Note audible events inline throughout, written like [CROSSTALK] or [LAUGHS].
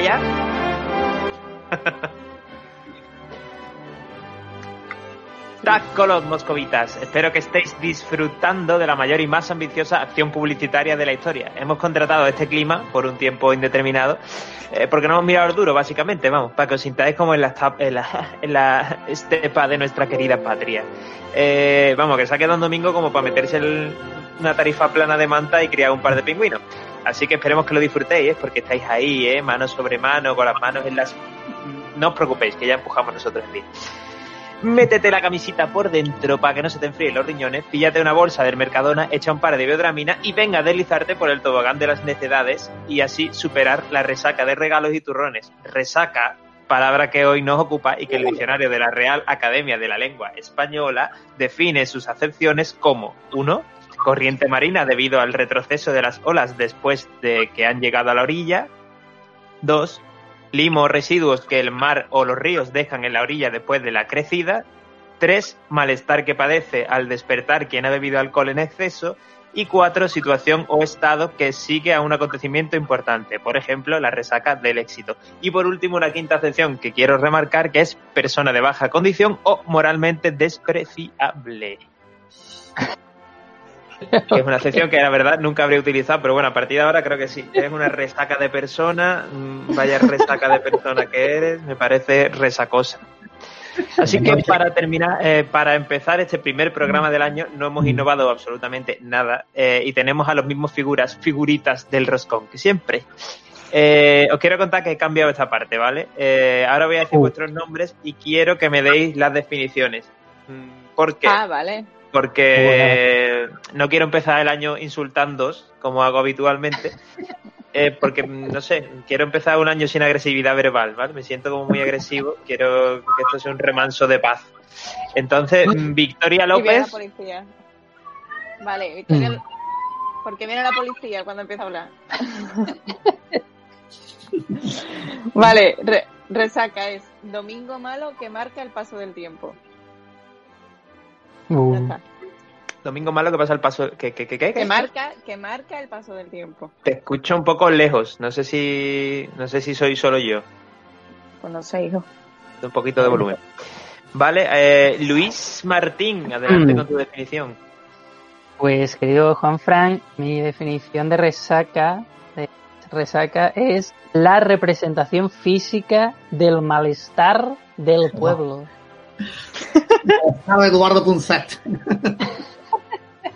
¿Eso era que ya? [LAUGHS] Tacolos moscovitas, espero que estéis disfrutando de la mayor y más ambiciosa acción publicitaria de la historia. Hemos contratado este clima por un tiempo indeterminado, eh, porque no hemos mirado el duro, básicamente, vamos, para que os sintáis como en la, en la, [LAUGHS] en la estepa de nuestra querida patria. Eh, vamos, que se ha quedado un domingo como para meterse el- una tarifa plana de manta y criar un par de pingüinos. Así que esperemos que lo disfrutéis, ¿eh? porque estáis ahí, ¿eh? mano sobre mano, con las manos en las... No os preocupéis, que ya empujamos nosotros el día. Métete la camisita por dentro para que no se te enfríen los riñones, píllate una bolsa del Mercadona, echa un par de biodramina y venga a deslizarte por el tobogán de las necedades y así superar la resaca de regalos y turrones. Resaca, palabra que hoy nos ocupa y que el diccionario de la Real Academia de la Lengua Española define sus acepciones como uno, corriente marina debido al retroceso de las olas después de que han llegado a la orilla. Dos, limo o residuos que el mar o los ríos dejan en la orilla después de la crecida. Tres, malestar que padece al despertar quien ha bebido alcohol en exceso. Y cuatro, situación o estado que sigue a un acontecimiento importante, por ejemplo, la resaca del éxito. Y por último, una quinta acepción que quiero remarcar, que es persona de baja condición o moralmente despreciable. [LAUGHS] Que es una acepción que la verdad nunca habría utilizado, pero bueno, a partir de ahora creo que sí. Eres una resaca de persona, mm, vaya resaca de persona que eres, me parece resacosa. Así que para terminar, eh, para empezar este primer programa del año, no hemos innovado absolutamente nada eh, y tenemos a los mismos figuras, figuritas del roscón, que siempre. Eh, os quiero contar que he cambiado esta parte, ¿vale? Eh, ahora voy a decir Uh. vuestros nombres y quiero que me deis las definiciones. Mm, ¿Por qué? Ah, vale. Porque no quiero empezar el año insultándoos, como hago habitualmente, [LAUGHS] eh, porque, no sé, quiero empezar un año sin agresividad verbal, ¿vale? Me siento como muy agresivo, quiero que esto sea un remanso de paz. Entonces, Victoria Y viene la López, policía. Vale, Victoria. Mm. ¿Por qué viene la policía cuando empieza a hablar? [LAUGHS] vale, re- resaca es domingo malo que marca el paso del tiempo. Uh. Domingo Malo, que pasa el paso? ¿Qué, qué, qué, qué? Que marca, que marca el paso del tiempo. Te escucho un poco lejos, no sé si, no sé si soy solo yo, Pues no sé, hijo. un poquito de volumen. Vale, eh, Luis Martín, adelante con tu definición. Pues, querido Juan Frank, mi definición de resaca, de resaca es la representación física del malestar del pueblo. Estaba Eduardo Punzat.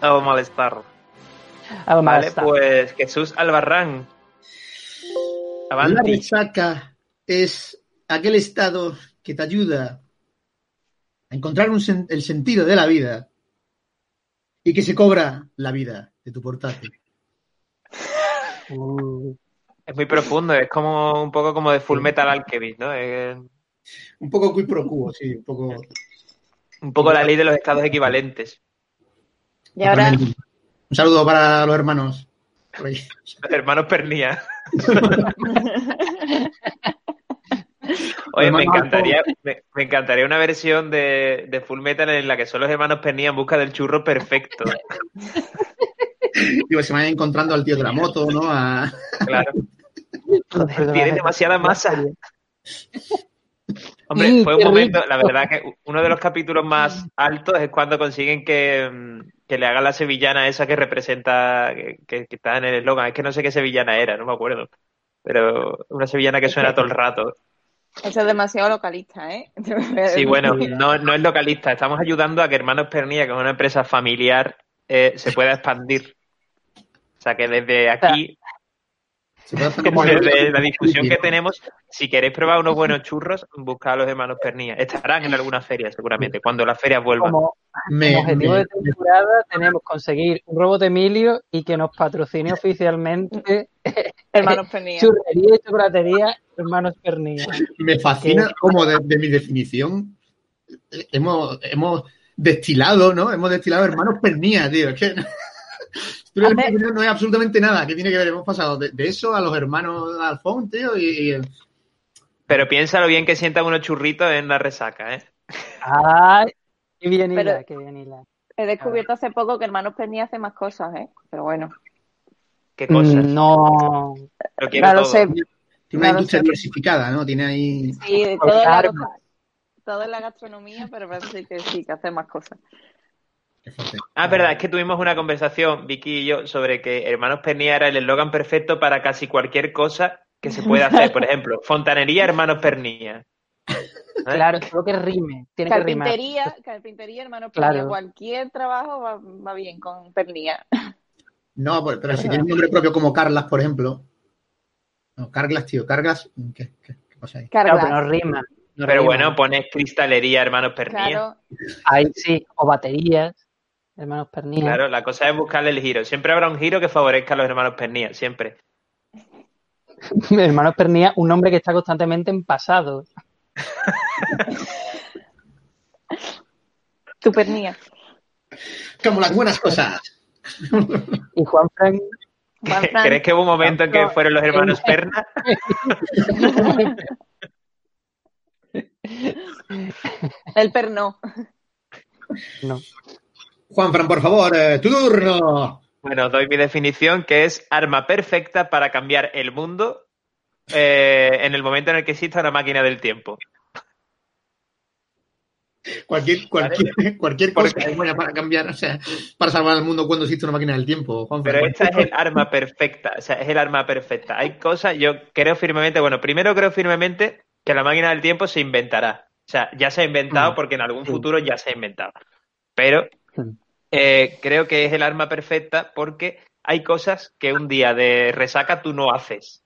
Oh, malestar. Al Vale, malestar. pues Jesús Albarrán. La resaca es aquel estado que te ayuda a encontrar un sen- el sentido de la vida y que se cobra la vida de tu portátil. Uh, Es muy profundo, es como un poco como de Full Metal Alchemist, ¿no? Es Un poco quid pro quo, sí, un poco. un poco la ley de los estados equivalentes. Y ahora, Un saludo para los hermanos. Los hermanos Pernía. [LAUGHS] Oye, me encantaría, me, me encantaría una versión de, de Full Metal en la que son los hermanos Pernía en busca del churro perfecto. Digo, se vayan encontrando al tío de la moto, ¿no? A- Claro. [LAUGHS] joder, Tiene demasiada masa. [LAUGHS] Hombre, Mm, fue un momento, la verdad que uno de los [LAUGHS] capítulos más altos es cuando consiguen que, mm, que le haga la sevillana esa que representa, que, que- que está en el eslogan. Es que no sé qué sevillana era, no me acuerdo. Pero una sevillana que suena todo el rato. eso es demasiado localista, ¿eh? [LAUGHS] Sí, bueno, no, no es localista. Estamos ayudando a que Hermanos Pernilla, que es una empresa familiar, eh, se pueda expandir. O sea, que desde aquí, [LAUGHS] como- desde la discusión que tenemos, si queréis probar unos buenos churros, buscad a los hermanos Pernilla. Estarán en alguna feria, seguramente, cuando las ferias vuelvan. Como, Me- como objetivo me- de temporada tenemos conseguir un robot Emilio y que nos patrocine oficialmente Hermanos Pernilla. churrería y chocolatería Hermanos Pernilla. [LAUGHS] Me fascina cómo de, de mi definición eh, hemos, hemos destilado, ¿no? Hemos destilado hermanos pernía, tío. Es que Hace- no es absolutamente nada. ¿Qué tiene que ver? Hemos pasado de, de eso a los hermanos Alfón, tío, y, y- Pero piénsalo bien que sientan unos churritos en la resaca, ¿eh? ¡Ay! ¡Qué bien hila, Pero- qué bien hila! He descubierto hace poco que Hermanos Pernilla hace más cosas, ¿eh? Pero bueno. Qué cosas. Mm, No. Lo quiero No lo todo. sé. Tiene una Claro, industria sí. diversificada, ¿no? Tiene ahí... Sí, todo la, todo en la gastronomía, pero parece que sí, que hace más cosas. Ah, es verdad, es que tuvimos una conversación, Vicky y yo, sobre que Hermanos Pernilla era el eslogan perfecto para casi cualquier cosa que se pueda hacer. Por ejemplo, fontanería Hermanos Pernilla. ¿Eh? Claro, solo que rime. Tiene que rimar. Carpintería, carpintería, hermano, Claro. Pernilla, cualquier trabajo va, va bien con pernilla. No, pues, pero si tiene un nombre propio como Carlas, por ejemplo. No, Carglas, tío, Cargas. ¿Qué, qué, qué pasa ahí? Claro, Carglass. pero no rima. no Pero rima. bueno, pones cristalería Hermanos Pernilla. Claro, Ahí sí, o baterías, hermanos Pernilla. Claro, la cosa es buscarle el giro. Siempre habrá un giro que favorezca a los hermanos Pernilla, siempre. [LAUGHS] hermanos Pernilla, un nombre que está constantemente en pasado. [LAUGHS] tu pernilla. Como las buenas cosas. Y Juan Frank, [LAUGHS] ¿Crees que hubo un momento en que fueron los hermanos Perna? el perno. no. Juanfran, por favor, eh, tu turno. Bueno, doy mi definición, que es arma perfecta para cambiar el mundo eh, en el momento en el que exista una máquina del tiempo. Cualquier, cualquier, cualquier ¿Por cosa qué? es buena para cambiar, o sea, para salvar al mundo cuando existe una máquina del tiempo, Juanfran. Pero esta es el arma perfecta, o sea, es el arma perfecta. Hay cosas, yo creo firmemente, bueno, primero creo firmemente que la máquina del tiempo se inventará. O sea, ya se ha inventado Mm, porque en algún futuro ya se ha inventado. Pero. Eh, creo que es el arma perfecta porque hay cosas que un día de resaca tú no haces.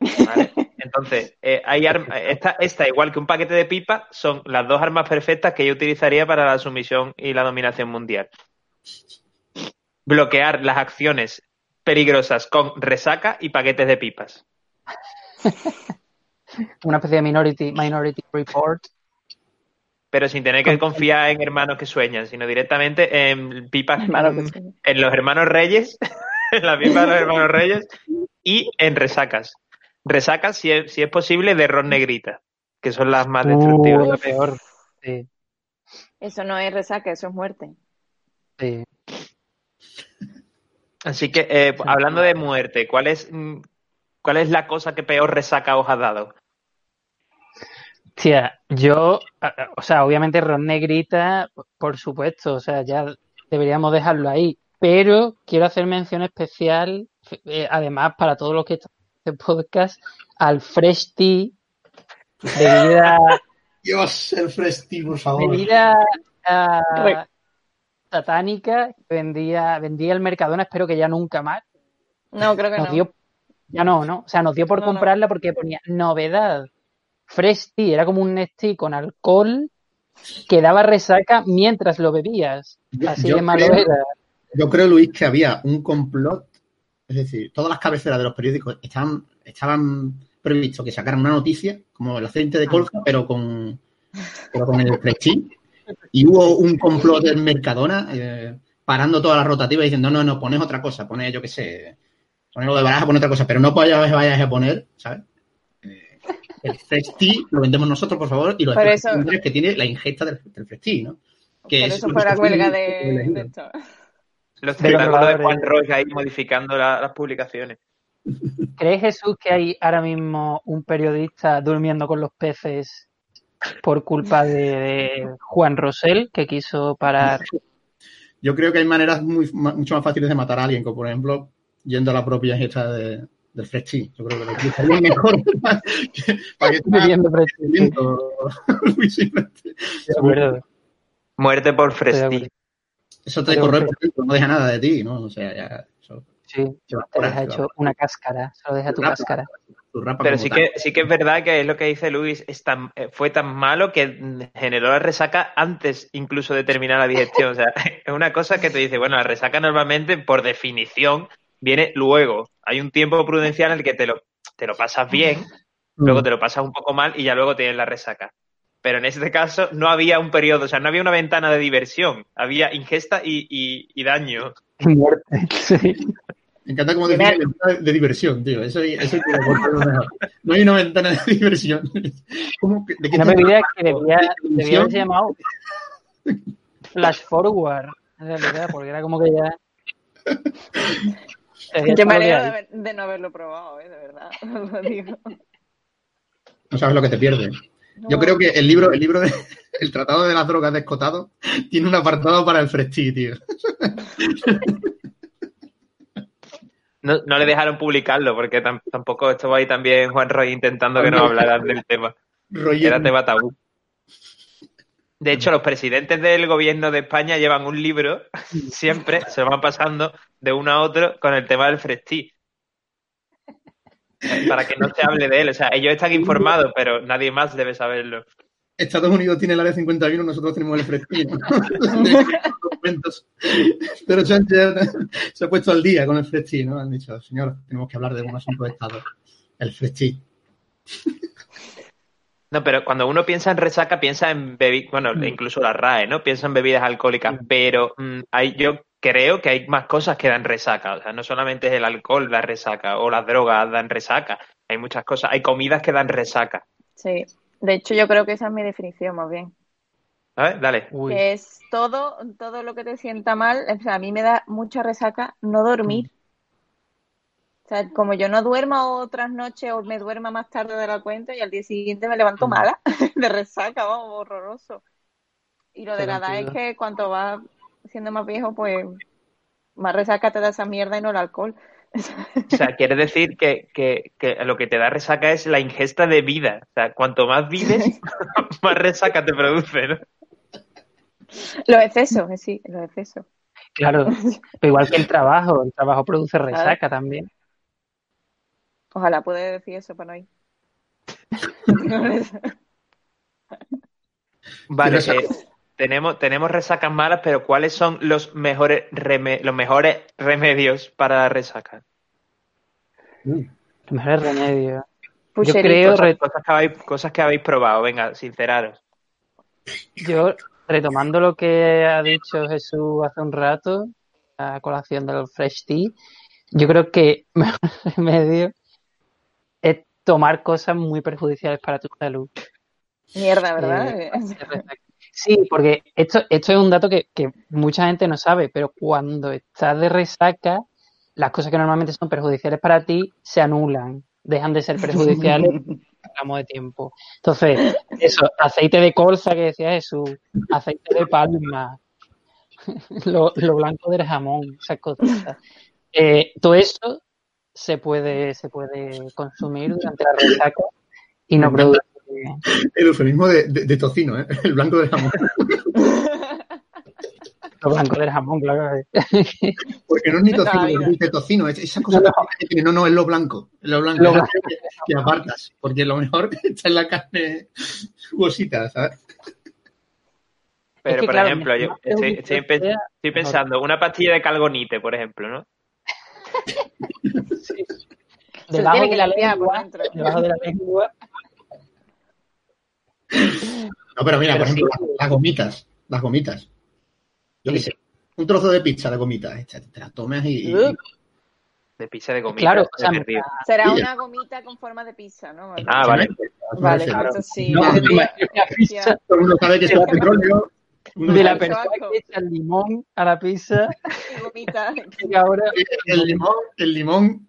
¿Vale? [LAUGHS] Entonces, eh, hay arma- esta, esta, igual que un paquete de pipa, son las dos armas perfectas que yo utilizaría para la sumisión y la dominación mundial. Bloquear las acciones peligrosas con resaca y paquetes de pipas. [LAUGHS] Una especie de Minority, minority Report. Pero sin tener que confiar en hermanos que sueñan, sino directamente en pipas que mm, en los hermanos reyes, [LAUGHS] en la pipa de los hermanos reyes y en resacas. Resacas, si es, si es posible, de ron negrita, que son las más destructivas. Uh, lo peor. Sí, Eso no es resaca, eso es muerte. sí. Así que, eh, hablando de muerte, ¿cuál es, mm, ¿cuál es la cosa que peor resaca os ha dado? Tía, yo, o sea, obviamente Ron Negrita, por supuesto, o sea, ya deberíamos dejarlo ahí, pero quiero hacer mención especial, eh, además, para todos los que están en este podcast, al Fresh Tea, bebida, [LAUGHS] Dios, el Fresti, por favor. bebida Re- satánica, que vendía, vendía el Mercadona, espero que ya nunca más, No, creo que nos no. dio, ya no, ¿no? O sea, nos dio por No, no. comprarla porque ponía novedad. Fresh tea, era como un Nestí con alcohol que daba resaca mientras lo bebías. Así yo de malo creo- era. Yo creo, Luis, que había un complot, es decir, todas las cabeceras de los periódicos estaban, estaban previsto que sacaran una noticia, como el aceite de colza, pero con, pero con el Prestige. Y hubo un complot del Mercadona eh, parando todas las rotativas diciendo, no, no, pones otra cosa, pones, yo qué sé, pones lo de baraja, pones otra cosa, pero no vayas, vayas a poner, ¿sabes? El Prestige lo vendemos nosotros, por favor, y lo siempre que tiene la ingesta del, del Prestige, ¿no? Que Por es eso fue la huelga de, de esto. Los De los tentáculos de. Juan Roy ahí modificando la- las publicaciones. ¿Crees, Jesús, que hay ahora mismo un periodista durmiendo con los peces por culpa de, de Juan Rosell, que quiso parar? Yo creo que hay maneras muy, mucho más fáciles de matar a alguien, como por ejemplo yendo a la propia ingesta de, del Freshti. Yo creo que lo utilizaría mejor [LAUGHS] que- para que esté. [LAUGHS] Muerte por acuerdo. Eso te corre por dentro, no deja nada de ti, ¿no? O sea, ya eso Sí, te deja ahí, hecho una cáscara, solo deja tu Rapa. cáscara. tu rapa Pero sí tal. que, sí que es verdad que es lo que dice Luis, es tan- eh, fue tan malo que generó la resaca antes incluso de terminar la digestión. O sea, [LAUGHS] es una cosa que te dice, bueno, la resaca normalmente, por definición, viene luego. Hay un tiempo prudencial en el que te lo, te lo pasas bien, luego Mm. te lo pasas un poco mal y ya luego tienes la resaca. Pero en este caso no había un periodo, o sea, no había una ventana de diversión, había ingesta y, y- y daño. [LAUGHS] Sí. Me encanta como Mira- decir ventana de diversión, tío. Eso, eso que acordarlo mejor. No hay una ventana de diversión. [LAUGHS] ¿Cómo que- ¿De qué Una estamos bebida que debía, ¿De debía haberse llamado Flash Forward, en realidad, porque era como que ya. [LAUGHS] Yo me alegro de, de no haberlo probado, ¿eh? de verdad. [LAUGHS] os lo digo. No sabes lo que te pierdes. Yo creo que el libro, el libro de, [LAUGHS] el Tratado de las Drogas Descotado tiene un apartado para el Fresti, tío. [LAUGHS] No, no le dejaron publicarlo porque tam- tampoco estuvo ahí también Juan Roy intentando que no hablaran del tema. Roger, Era tema tabú. De hecho, los presidentes del gobierno de España llevan un libro, [LAUGHS] siempre se van pasando de uno a otro con el tema del Frestí. Para que no se hable de él. O sea, ellos están informados, pero nadie más debe saberlo. Estados Unidos tiene el área 51, nosotros tenemos el. Documentos. [LAUGHS] Pero Sánchez se ha puesto al día con el Fresti, ¿no? Han dicho, señor, tenemos que hablar de un asunto de Estado. El Fresti. No, pero cuando uno piensa en resaca, piensa en bebidas, bueno, incluso la RAE, ¿no? Piensa en bebidas alcohólicas, pero mm, hay, yo creo que hay más cosas que dan resaca. O sea, no solamente es el alcohol la resaca o las drogas dan resaca. Hay muchas cosas. Hay comidas que dan resaca. Sí. De hecho, yo creo que esa es mi definición, más bien. ¿Sabes? Dale. Uy, Que es todo, todo lo que te sienta mal. O sea, a mí me da mucha resaca no dormir. O sea, como yo no duermo otras noches o me duerma más tarde de la cuenta y al día siguiente me levanto Mm. mala, [LAUGHS] de resaca, vamos, horroroso. Y lo de la edad es que cuanto vas siendo más viejo, pues más resaca te da esa mierda y no el alcohol. O sea, quiere decir que, que, que lo que te da resaca es la ingesta de vida. O sea, cuanto más vives, [LAUGHS] [LAUGHS] más resaca te produce, ¿no? Los excesos, eh, sí, los excesos. claro. Pero igual que el trabajo, el trabajo produce resaca también. Ojalá pueda decir eso para no ir. [LAUGHS] Vale, eh, tenemos, tenemos resacas malas, pero ¿cuáles son los mejores, reme- los mejores remedios para la resaca? Los mejores remedios. Yo creo, Cosas, re- cosas que habéis, cosas que habéis probado, venga, sinceraros. yo retomando lo que ha dicho Jesús hace un rato, a colación del Fresh Tea, yo creo que el [LAUGHS] mejor remedio es tomar cosas muy perjudiciales para tu salud. Mierda, ¿verdad? Eh, [LAUGHS] Sí, porque esto, esto es un dato que, que mucha gente no sabe, pero cuando estás de resaca, las cosas que normalmente son perjudiciales para ti se anulan, dejan de ser perjudiciales [LAUGHS] en tramo de tiempo. Entonces, eso, aceite de colza que decía Jesús, aceite de palma, [LAUGHS] lo, lo blanco del jamón, esas cosas. Eh, todo eso se puede, se puede consumir durante la resaca y no produce El eufemismo de, de- de tocino, ¿eh? El blanco de jamón. [LAUGHS] lo blanco del jamón, claro. Porque no es ni tocino, vida. es de tocino. Es esa cosa que tiene, no, no, es lo blanco. Es lo blanco. Lo es blanco. que, que apartas. Porque lo mejor [LAUGHS] está en la carne jugosita, ¿sabes? Pero, que, por claro, ejemplo, yo estoy pensando, una pastilla de calgonite, por ejemplo, ¿no? [LAUGHS] Se debajo tiene de que la limpiar por lengua, debajo de la lengua, No, pero mira, Pero por ejemplo, sí. las, las gomitas. Las gomitas. Yo qué Sí. sé. Un trozo de pizza de gomitas. Te, te la tomas y. De pizza de comida. Claro, o sea, terrible. Será una gomita con forma de pizza, ¿no? Ah, vale. Vale, Claro. eso sí. No, no, tendría- la pizza, Todo el mundo sabe que es petróleo. De la persona que echa el limón a la pizza, [LAUGHS] y [LAUGHS] ahora el limón, el limón,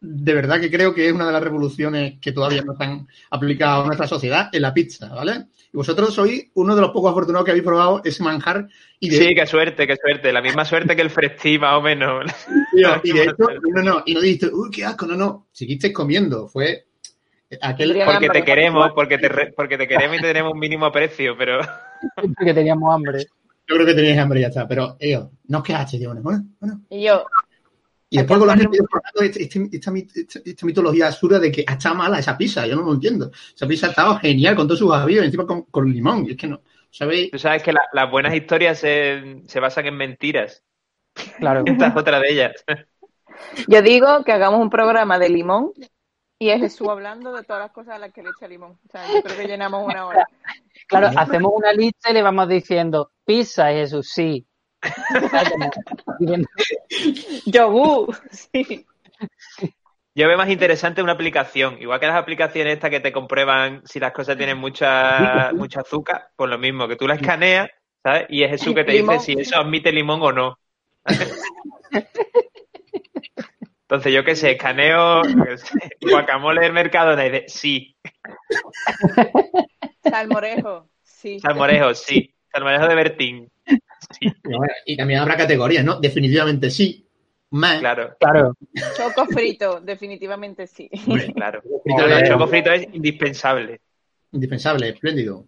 de verdad que creo que es una de las revoluciones que todavía no están aplicadas a nuestra sociedad en la pizza, ¿vale? Y vosotros sois uno de los pocos afortunados que habéis probado ese manjar y de, Sí, qué suerte, qué suerte. La misma suerte que el Fresti, más o menos. tío, [LAUGHS] y de hecho, no, no, y no dijiste, uy, qué asco, no, no, seguisteis comiendo, fue aquel... Porque te queremos, porque te, re- porque te queremos y te tenemos un mínimo aprecio, pero que teníamos hambre. Yo creo que teníais hambre y ya está, pero ellos, no os quejasteis, digo, bueno, bueno. Y yo, Y después con los años por este- este- esta, esta- esta mitología absurda de que está mala esa pizza, yo no lo entiendo. Esa pizza estaba genial con todos sus avíos, encima con, con limón, y es que no, ¿sabéis? tú sabes que la- las buenas historias se, se basan en mentiras. Claro. [LAUGHS] Esta es otra de ellas. yo digo que hagamos un programa de limón y es Jesús hablando de todas las cosas a las que le echa limón. O sea, yo creo que llenamos una hora. [LAUGHS] Claro, hacemos una lista y le vamos diciendo pizza Jesús, sí. [LAUGHS] Yogur, sí. Yo veo más interesante una aplicación. Igual que las aplicaciones estas que te comprueban si las cosas tienen mucha, mucho azúcar, pues lo mismo, que tú la escaneas, ¿sabes? Y es Jesús que te Limón. dice si eso admite limón o no. [LAUGHS] Entonces, yo qué sé, escaneo yo qué sé, [LAUGHS] guacamole del Mercadona y de sí, Salmorejo, sí. salmorejo, sí, salmorejo de Bertín. Sí, bueno, Y también habrá categorías, ¿no? Definitivamente sí. Más. claro, Claro, Choco frito, definitivamente sí. Hombre, [LAUGHS] claro. frito El choco frito es indispensable. indispensable, espléndido.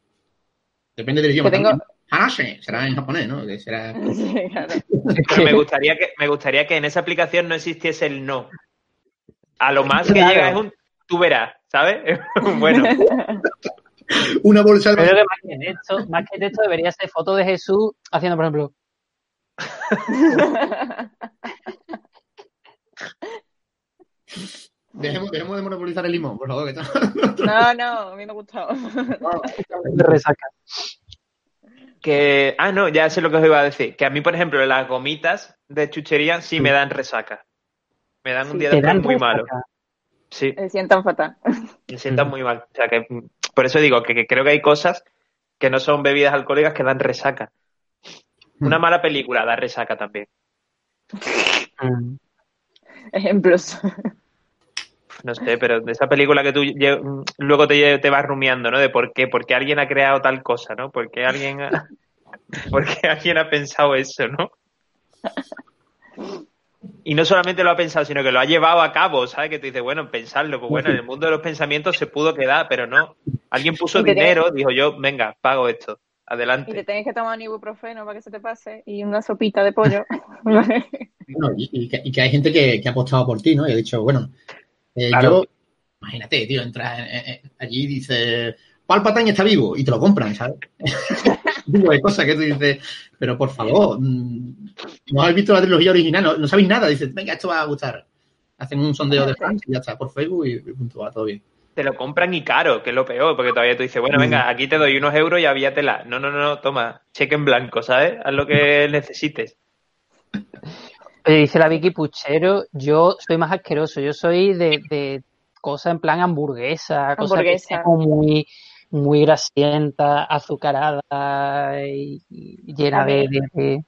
Depende del idioma. Que tengo- Hanase, será en japonés, ¿no? Que será... [LAUGHS] Sí, claro. Pero me gustaría que me gustaría que en esa aplicación no existiese el no. A lo más que llega es un tú verás, ¿sabes? [LAUGHS] bueno, [LAUGHS] Una bolsa de creo que más que texto, más que texto debería ser foto de Jesús haciendo, por ejemplo, Dejemos, dejemos de monopolizar el limón, por favor. Que está... No, no, a mí me ha gustado. resaca. Que ah no, ya sé lo que os iba a decir, que a mí por ejemplo las gomitas de chuchería sí me dan resaca. Me dan un día dan muy resaca. malo. Sí, Me sientan fatal. me sientan muy mal. O sea que mm, por eso digo que, que creo que hay cosas que no son bebidas alcohólicas que dan resaca. Una mala película da resaca también. Mm. [LAUGHS] Ejemplos. No sé, pero de esa película que tú luego te, vas rumiando, ¿no? De por qué, por qué alguien ha creado tal cosa, ¿no? ¿Por qué alguien ha, [LAUGHS] por qué alguien ha pensado eso, ¿no? Y no solamente lo ha pensado, sino que lo ha llevado a cabo, ¿sabes? Que tú dices, bueno, pensarlo, pues bueno, en el mundo de los pensamientos se pudo quedar, pero no. Alguien puso dinero, dijo yo, venga, pago esto, Y te adelante. tienes que tomar un ibuprofeno para que se te pase y una sopita de pollo. [LAUGHS] Bueno, y, y que, y que hay gente que, que ha apostado por ti, ¿no? Y ha dicho, bueno, eh, Claro. yo, imagínate, tío, entras en- en- en- allí y dices, Palpatine está vivo, y te lo compran, ¿sabes? [LAUGHS] Digo, hay cosas que tú dices, pero por favor, mm, no habéis visto la trilogía original, no, no sabéis nada, dices, venga, esto va a gustar. Hacen un sondeo de fans y ya está, por Facebook y, y punto, va todo bien. Te lo compran y caro, que es lo peor, porque todavía tú dices, bueno, venga, aquí te doy unos euros y avíatela. No, no, no, no, toma, cheque en blanco, ¿sabes? Haz lo que necesites. [LAUGHS] Oye, dice la Vicky Puchero, yo soy más asqueroso, yo soy de, de cosas en plan hamburguesa, cosas que Hamburguesa. sean como muy, muy grasienta, azucarada y, y llena de,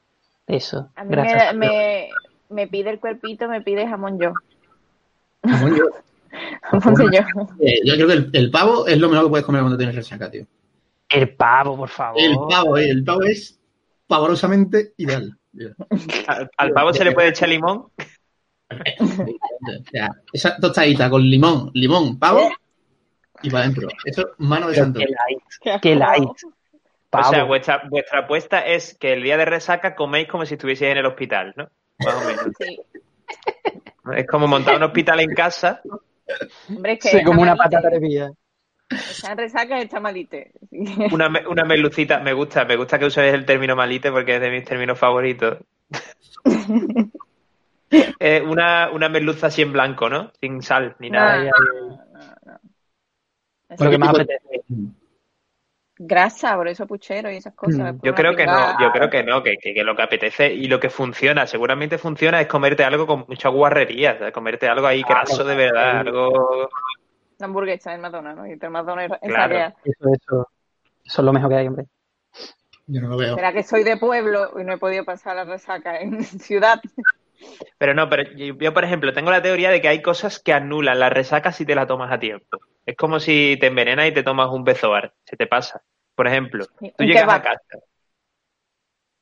eso. A mí me, me, me pide el cuerpito, me pide jamón yo. Jamón yo, [LAUGHS] Jamón yo. eh, yo creo que el, el pavo es lo mejor que puedes comer cuando tienes resaca, tío. El pavo, por favor. El pavo, eh, el pavo es pavorosamente ideal. Al, al pavo se le puede echar limón. O sea, esa tostadita con limón, limón, pavo y para adentro. Eso, mano de Pero santo. qué light, Qué light. Pavo. O sea, vuestra, vuestra apuesta es que el día de resaca coméis como si estuvieseis en el hospital, ¿no? Más o menos. Sí. Es como montar un hospital en casa. Hombre, es que Sí, como una patata hervida. Está en resaca el chamalite. Sí. Una, me- una melucita, me gusta, me gusta que uséis el término malite porque es de mis términos favoritos. [LAUGHS] Eh, una, una merluza así en blanco, ¿no? Sin sal ni nada. No, no, no, no. Lo que más apetece. Grasa, por eso puchero y esas cosas. Mm. Yo creo que no, yo creo que no, que, que- que lo que apetece y lo que funciona, seguramente funciona, es comerte algo con mucha guarrería, o sea, comerte algo ahí graso de verdad, algo... La hamburguesa en Madonna, ¿no? Y el Madonna es Claro. Eso, eso. Eso es lo mejor que hay, hombre. Yo no lo veo. Será que soy de pueblo y no he podido pasar la resaca en [LAUGHS] ciudad. Pero no, pero yo, yo, por ejemplo, tengo la teoría de que hay cosas que anulan la resaca si te la tomas a tiempo. Es como si te envenenas y te tomas un bezoar, se te pasa. Por ejemplo, tú llegas a casa,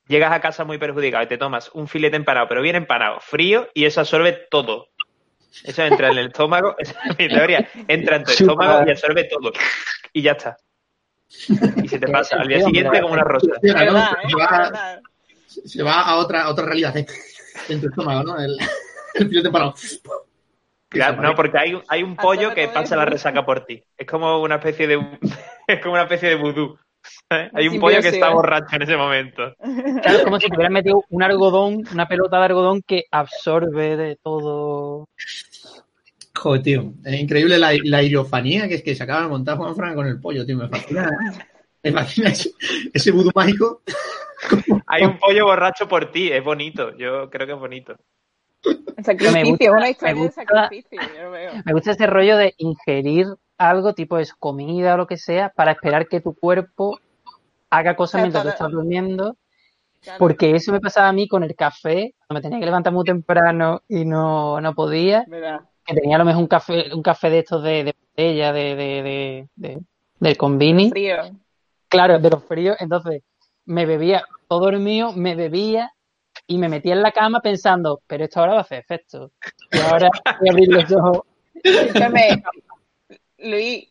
llegas a casa muy perjudicado y te tomas un filete empanado, pero bien empanado, frío, y eso absorbe todo. Eso entra en el estómago, [LAUGHS] esa es mi teoría, entra en tu Chupa. estómago y absorbe todo. Y ya está. Y se te pasa. Al día siguiente como una rosa. Sí, ¿no? ¿Verdad, Se eh? Se va a otra, a otra realidad ¿eh? en tu estómago, ¿no? El, el parado. [LAUGHS] Claro, no, porque hay, un- hay un pollo que pasa la resaca por ti. Es como una especie de [LAUGHS] es como una especie de vudú. [LAUGHS] Hay un Simbiosis, pollo que está borracho en ese momento. [LAUGHS] Claro, es como si te hubieran metido un algodón, una pelota de algodón que absorbe de todo. Joder, tío. Es increíble la, la iriofanía que es que se acaba de montar Juan Fran con el pollo, tío. Me fascina. Me fascina ese, ese vudú mágico. Hay un pollo borracho por ti, es bonito. Yo creo que es bonito. El sacrificio, gusta- una historia me de sacrificio, yo lo veo. Me gusta ese rollo de ingerir algo, tipo es comida o lo que sea, para esperar que tu cuerpo haga cosas mientras tú estás durmiendo. Porque eso me pasaba a mí con el café, cuando me tenía que levantar muy temprano y no, no podía, que tenía a lo mejor un café, un café de estos de, de botella, de, de, de, de- del convini. Frío. Claro, de los fríos. Entonces, me bebía todo dormido, me bebía y me metía en la cama pensando, pero esto ahora va a hacer efecto. Y ahora voy a abrir los ojos. Escúchame, Luis,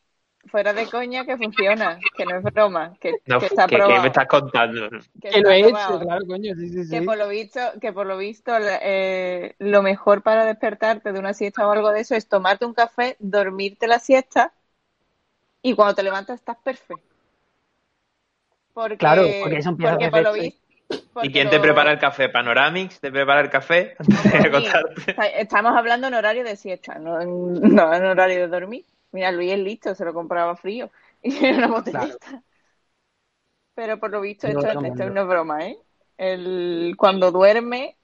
fuera de coña que funciona, que no es broma, que, No, que está ¿qué, qué probado. me estás contando? que Que lo he hecho, claro, coño, sí, sí, Que sí. por lo visto, que por lo visto eh, lo mejor para despertarte de una siesta o algo de eso es tomarte un café, dormirte la siesta y cuando te levantas estás perfecto. Porque, Claro, porque eso empieza porque por lo. ¿Y quién te lo- prepara el café? ¿Panoramix? ¿Te prepara el café [LAUGHS] antes de Dormir. acostarte? Está- Estamos hablando en horario de siesta, no en, [LAUGHS] no en horario de dormir. Mira, Luis es listo, se lo compraba frío [LAUGHS] y era una botellita. Pero por lo visto esto, esto no es broma, ¿eh? El, cuando duerme,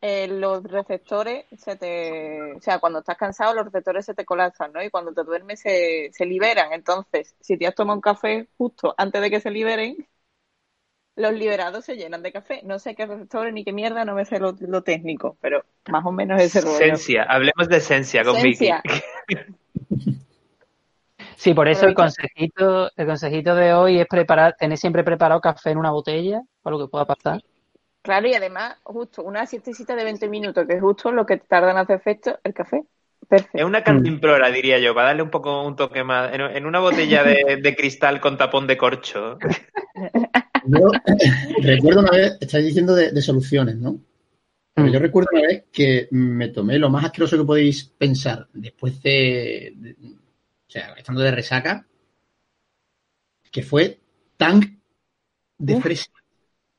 eh, los receptores se te... O sea, cuando estás cansado, los receptores se te colapsan, ¿no? Y cuando te duermes se, se liberan. Entonces, si te has tomado un café justo antes de que se liberen, los liberados se llenan de café. No sé qué receptores ni qué mierda, no me sé lo, lo técnico, pero más o menos ese rollo. Esencia, hablemos de esencia con Vicky. [LAUGHS] Sí, por eso el consejito, el consejito de hoy es preparar, tener siempre preparado café en una botella, para lo que pueda pasar. Claro, y además, justo una siestecita de 20 minutos, que es justo lo que tarda en hacer efecto el café. Es Perfecto. una cantimplora, diría yo, para darle un poco un toque más. En, en una botella de, [LAUGHS] de cristal con tapón de corcho. [LAUGHS] Yo recuerdo una vez, estáis diciendo de, de soluciones, ¿no? Pero yo recuerdo una vez que me tomé lo más asqueroso que podéis pensar después de, de- o sea, estando de resaca, que fue tank de Uf. fresa.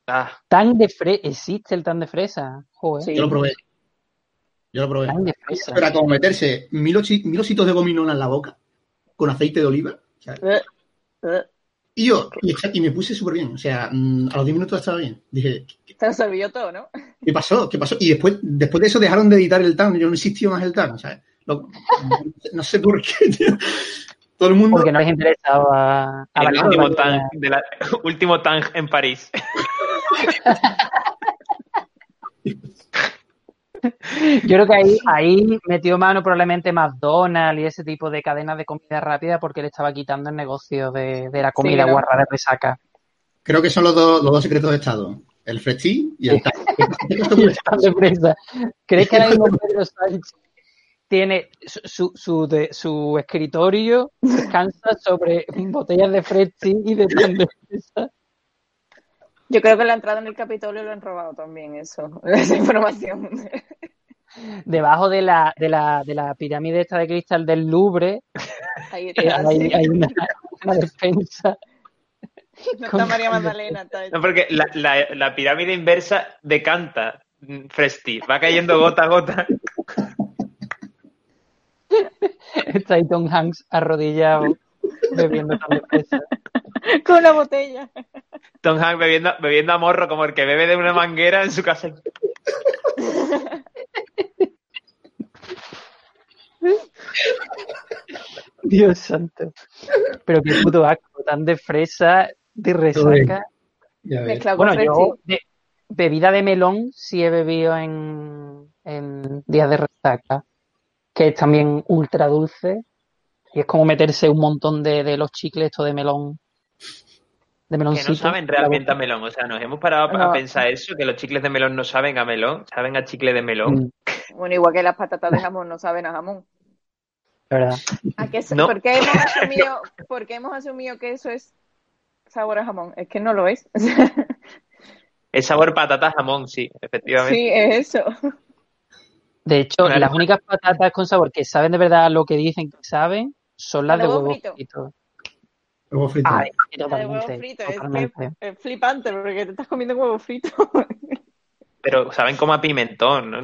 Ah, Tan de fresa, existe el tan de fresa. Joder, Sí. Yo lo probé. Yo lo probé. tan de fresa. Era como meterse mil, ochi- mil ositos de gominola en la boca con aceite de oliva. o sea, Eh, eh, y yo, y me puse súper bien. O sea, mm, a los 10 minutos estaba bien. Dije, Lo serví todo, ¿no? ¿Qué pasó? ¿Qué pasó? Y después, después de eso dejaron de editar el TAN. Yo no existió más el TAN, ¿sabes? Lo- no sé por qué, tío. Todo el mundo. Porque no les interesaba a la el último tang, de la- [LAUGHS] último tang en París. [LAUGHS] Yo creo que ahí, ahí metió mano probablemente McDonald's y ese tipo de cadenas de comida rápida porque le estaba quitando el negocio de, de la comida ¿no? guarra de resaca. Creo que son los dos, los dos secretos de Estado. El Fresti y el [LAUGHS] TAN. Tan de fresa. ¿Crees que ahora mismo Pedro Sánchez tiene su, su, su, de- su escritorio descansa sobre botellas de Freschi y de tan de fresa? Yo creo que la entrada en el Capitolio lo han robado también, eso, [LAUGHS] esa información. Debajo de la, de la, de la pirámide esta de cristal del Louvre Ahí eh, está, hay, sí. hay una, una despensa. [LAUGHS] No está María Magdalena. Está No, porque la, la- la pirámide inversa decanta Fresti. Va cayendo gota a gota. [LAUGHS] Está ahí Tom Hanks arrodillado bebiendo tan de fresa. con una [LAUGHS] botella. Tom Hanks bebiendo, bebiendo a morro como el que bebe de una manguera en su casa. Dios santo. Pero qué puto asco, tan de fresa, de resaca. Bueno, yo de- bebida de melón sí he bebido en, en días de resaca, que es también ultra dulce y es como meterse un montón de, de los chicles estos de melón. De Que no saben realmente a melón. O sea, nos hemos parado a- pensar eso, que los chicles de melón no saben a melón, saben a chicle de melón. Mm, Bueno, igual que las patatas de jamón no saben a jamón. la verdad. ¿A qué se- No. ¿por, qué hemos [LAUGHS] asumido, por qué hemos asumido que eso es sabor a jamón? Es que no lo es. Es sabor patata jamón, sí, efectivamente. sí, es eso. De hecho, Claro. las únicas patatas con sabor que saben de verdad lo que dicen que saben son las de huevo huevo frito. frito. Huevo frito. Ay, de huevo totalmente. frito, es, totalmente. que es flipante porque te estás comiendo huevo frito. Pero saben como a pimentón, ¿no?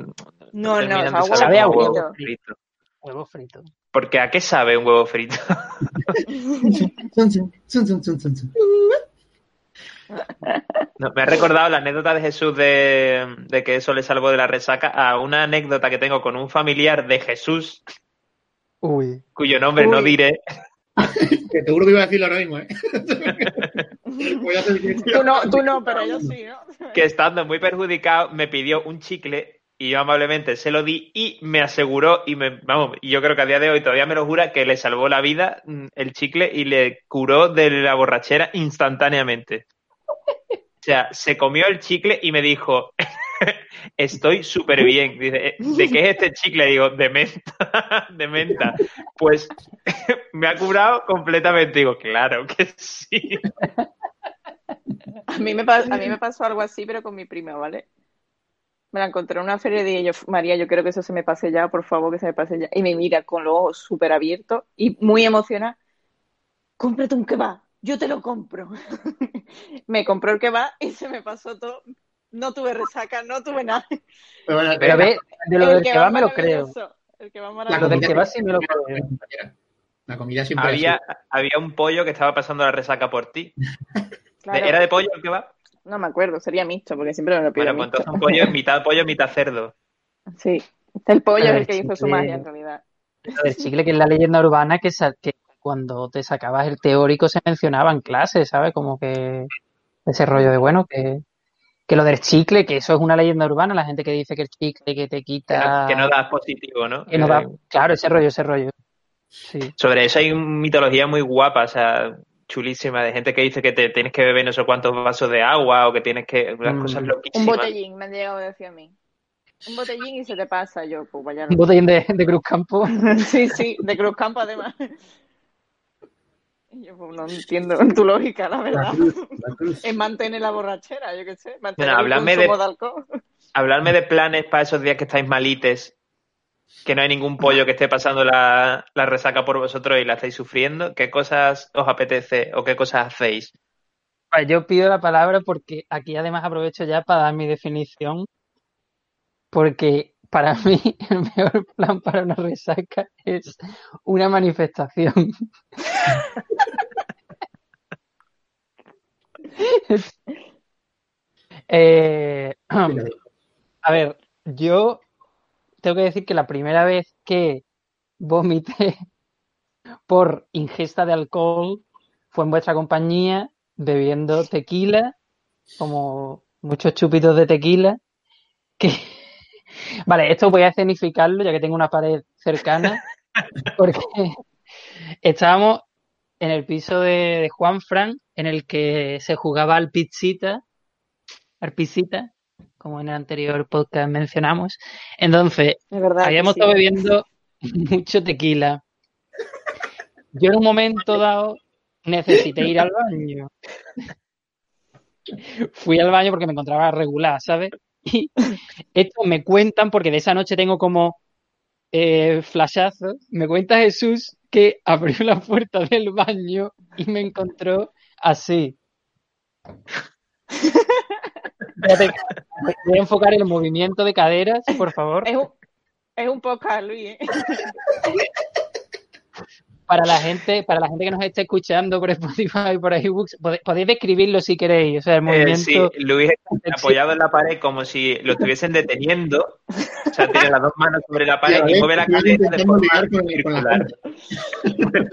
No, no, de a huevo saber Sabe a huevo frito. Huevo frito. Porque ¿a qué sabe un huevo frito? [LAUGHS] No, me ha recordado la anécdota de Jesús de, de que eso le salvó de la resaca a una anécdota que tengo con un familiar de Jesús, Uy. cuyo nombre no diré, Que seguro que iba a decirlo ahora mismo, ¿eh? [LAUGHS] Voy a hacer que- Tú no, tú no, pero yo sí, ¿no? que estando muy perjudicado me pidió un chicle y yo amablemente se lo di y me aseguró y me vamos yo creo que a día de hoy todavía me lo jura que le salvó la vida mm, el chicle y le curó de la borrachera instantáneamente. O sea, se comió el chicle y me dijo, [LAUGHS] estoy súper bien. Dice, ¿de qué es este chicle? Digo, de menta, [LAUGHS] de menta. Pues [LAUGHS] me ha curado completamente. Digo, claro que sí. A mí, me a mí me pasó algo así, pero con mi prima, ¿vale? Me la encontré en una feria y dije yo, María, yo quiero que eso se me pase ya, por favor, que se me pase ya. Y me mira con los ojos súper abiertos y muy emocionada. Cómprate un kebab, yo te lo compro. [LAUGHS] me compró el kebab y se me pasó todo. No tuve resaca, no tuve nada. Pero bueno, Pero ve, de lo El del que va me lo creo. El kebab maravilloso. Lo del sí me lo creo. La comida siempre Había, ha había un pollo que estaba pasando la resaca por ti. Claro. ¿Era de pollo el que va? No me acuerdo, sería mixto, porque siempre me lo pido Bueno, pues entonces un pollo, mitad pollo, mitad cerdo. [LAUGHS] Sí. El pollo es el que hizo su magia, en realidad. Lo del chicle, que es la leyenda urbana que, que cuando te sacabas el teórico se mencionaba en clase, ¿sabes? Como que ese rollo de bueno, que, que lo del chicle, que eso es una leyenda urbana, la gente que dice que el chicle que te Que quita. no, que no da positivo, ¿no? que no da- Eh, Claro, ese rollo, ese rollo. Sí. Sobre eso hay una mitología muy guapa, o sea, chulísima, de gente que dice que te tienes que beber no sé cuántos vasos de agua o que tienes que... unas Mm. cosas Un loquísimas. botellín, me han llegado a decir a mí. Un botellín y se te pasa, yo, pues vaya. Un botellín de, de Cruz Campo. [LAUGHS] Sí, sí, de Cruz Campo además. Y Yo pues, no entiendo [LAUGHS] tu lógica, la La verdad. cruz, la cruz. Es mantener la borrachera, yo qué sé. Mantener Bueno, el háblame consumo de- de alcohol. Hablarme de planes para esos días que estáis malites, que no hay ningún pollo que esté pasando la, la resaca por vosotros y la estáis sufriendo. ¿Qué cosas os apetece o qué cosas hacéis? Pues yo pido la palabra porque aquí además aprovecho ya para dar mi definición. Porque para mí [LAUGHS] el mejor plan para una resaca es una manifestación. [LAUGHS] Eh, [CLEARS THROAT] a ver, yo tengo que decir que la primera vez que vomité [LAUGHS] por ingesta de alcohol fue en vuestra compañía bebiendo tequila, como muchos chupitos de tequila, que... [LAUGHS] Vale, esto voy a escenificarlo ya que tengo una pared cercana, [LAUGHS] porque estábamos en el piso de, de Juan Fran, en el que se jugaba al pizzita, al pizzita, como en el anterior podcast mencionamos. Entonces, habíamos sí. estado bebiendo [LAUGHS] mucho tequila. Yo en un momento dado necesité ir al baño. Fui al baño porque me encontraba regular, ¿sabes? Y esto me cuentan, porque de esa noche tengo como eh, flashazos, me cuenta Jesús que abrió la puerta del baño y me encontró así. [LAUGHS] voy a enfocar el movimiento de caderas, por favor. Es un, es un podcast, Luis. ¿eh? para la gente, para la gente que nos esté escuchando por Spotify, por iBooks, podéis describirlo si queréis. O sea, el Eh, movimiento. sí, Luis está apoyado en la pared como si lo estuviesen deteniendo. O sea, tiene las dos manos sobre la pared y mueve la cadera de forma circular.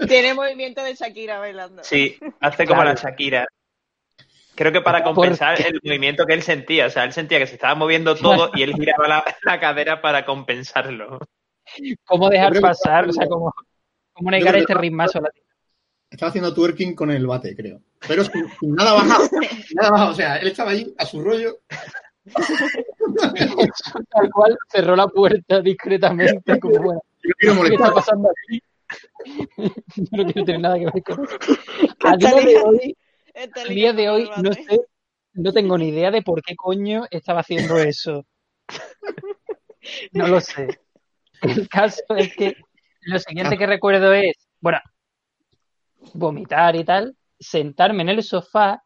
Tiene movimiento de Shakira bailando. Sí, hace como Claro. la Shakira. Creo que para ¿Por compensar el movimiento que él sentía. O sea, él sentía que se estaba moviendo todo y él giraba la, la cadera para compensarlo. ¿Cómo dejar que pasar? O sea, cómo, cómo negar este está- ritmazo. a la- Estaba haciendo twerking con el bate, creo. Pero sin, sin nada bajado. [LAUGHS] nada bajado. O sea, él estaba allí a su rollo. [LAUGHS] Tal cual cerró la puerta discretamente, como bueno, Yo quiero ¿qué está pasando aquí? [LAUGHS] Yo no quiero tener nada que ver con eso. A día de hoy, A día de hoy el no sé, no tengo ni idea de por qué coño estaba haciendo eso. No lo sé. El caso es que lo siguiente que recuerdo es, bueno, vomitar y tal, sentarme en el sofá,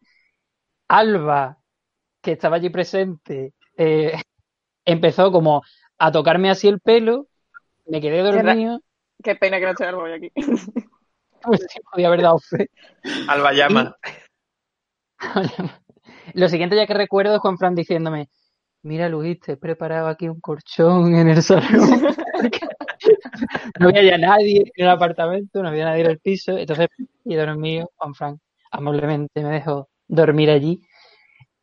Alba, que estaba allí presente, eh, empezó como a tocarme así el pelo, me quedé dormido, Qué pena que no esté Alba hoy aquí. [LAUGHS] pues sí, podía haber dado fe. Alba llama. [LAUGHS] Lo siguiente ya que recuerdo es Juan Fran diciéndome, mira Luis, te he preparado aquí un colchón en el salón. [LAUGHS] no había ya nadie en el apartamento, no había nadie en el piso, entonces y dormido, Juan Fran amablemente me dejó dormir allí.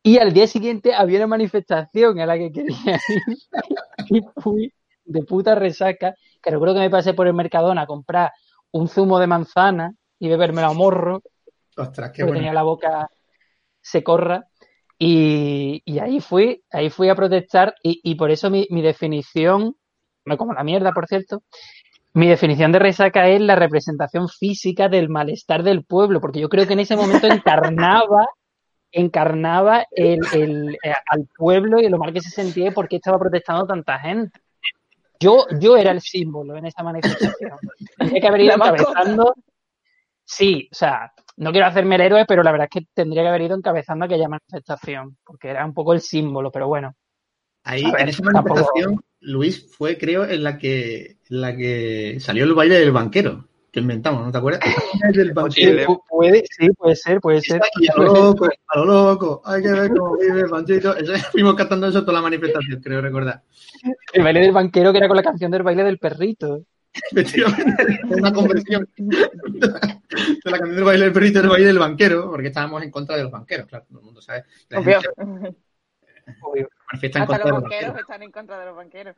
Y al día siguiente había una manifestación a la que quería [LAUGHS] ir y fui de puta resaca, que recuerdo que me pasé por el Mercadona a comprar un zumo de manzana y beberme a morro, Ostras, qué bueno. tenía la boca se corra. Y, y ahí fui, ahí fui a protestar y, y por eso mi, mi definición, no como la mierda, por cierto, mi definición de resaca es la representación física del malestar del pueblo, porque yo creo que en ese momento encarnaba, [LAUGHS] encarnaba el, el, eh, al pueblo y lo mal que se sentía y por qué estaba protestando tanta gente. Yo, yo era el símbolo en esa manifestación. Tendría que haber ido encabezando. Sí, o sea, no quiero hacerme el héroe, pero la verdad es que tendría que haber ido encabezando aquella manifestación, porque era un poco el símbolo, pero bueno. Ahí, ver, en esa tampoco- manifestación, Luis fue, creo, en la que, en la que salió el baile del banquero, que inventamos, ¿no te acuerdas? El baile del [LAUGHS] Posible. banquero. Pu- Puede, sí, puede ser, puede ser. A lo loco, a lo loco, hay que ver cómo vive Panchito. Eso, [LAUGHS] fuimos cantando eso toda la manifestación, creo recordar. El baile del banquero que era con la canción del baile del perrito. Efectivamente, [LAUGHS] una conversión [LAUGHS] de la canción del baile del perrito del baile del banquero, porque estábamos en contra de los banqueros, claro, todo el mundo sabe. La Obvio. gente Obvio. Hasta contra los banqueros banqueros. están en contra de los banqueros.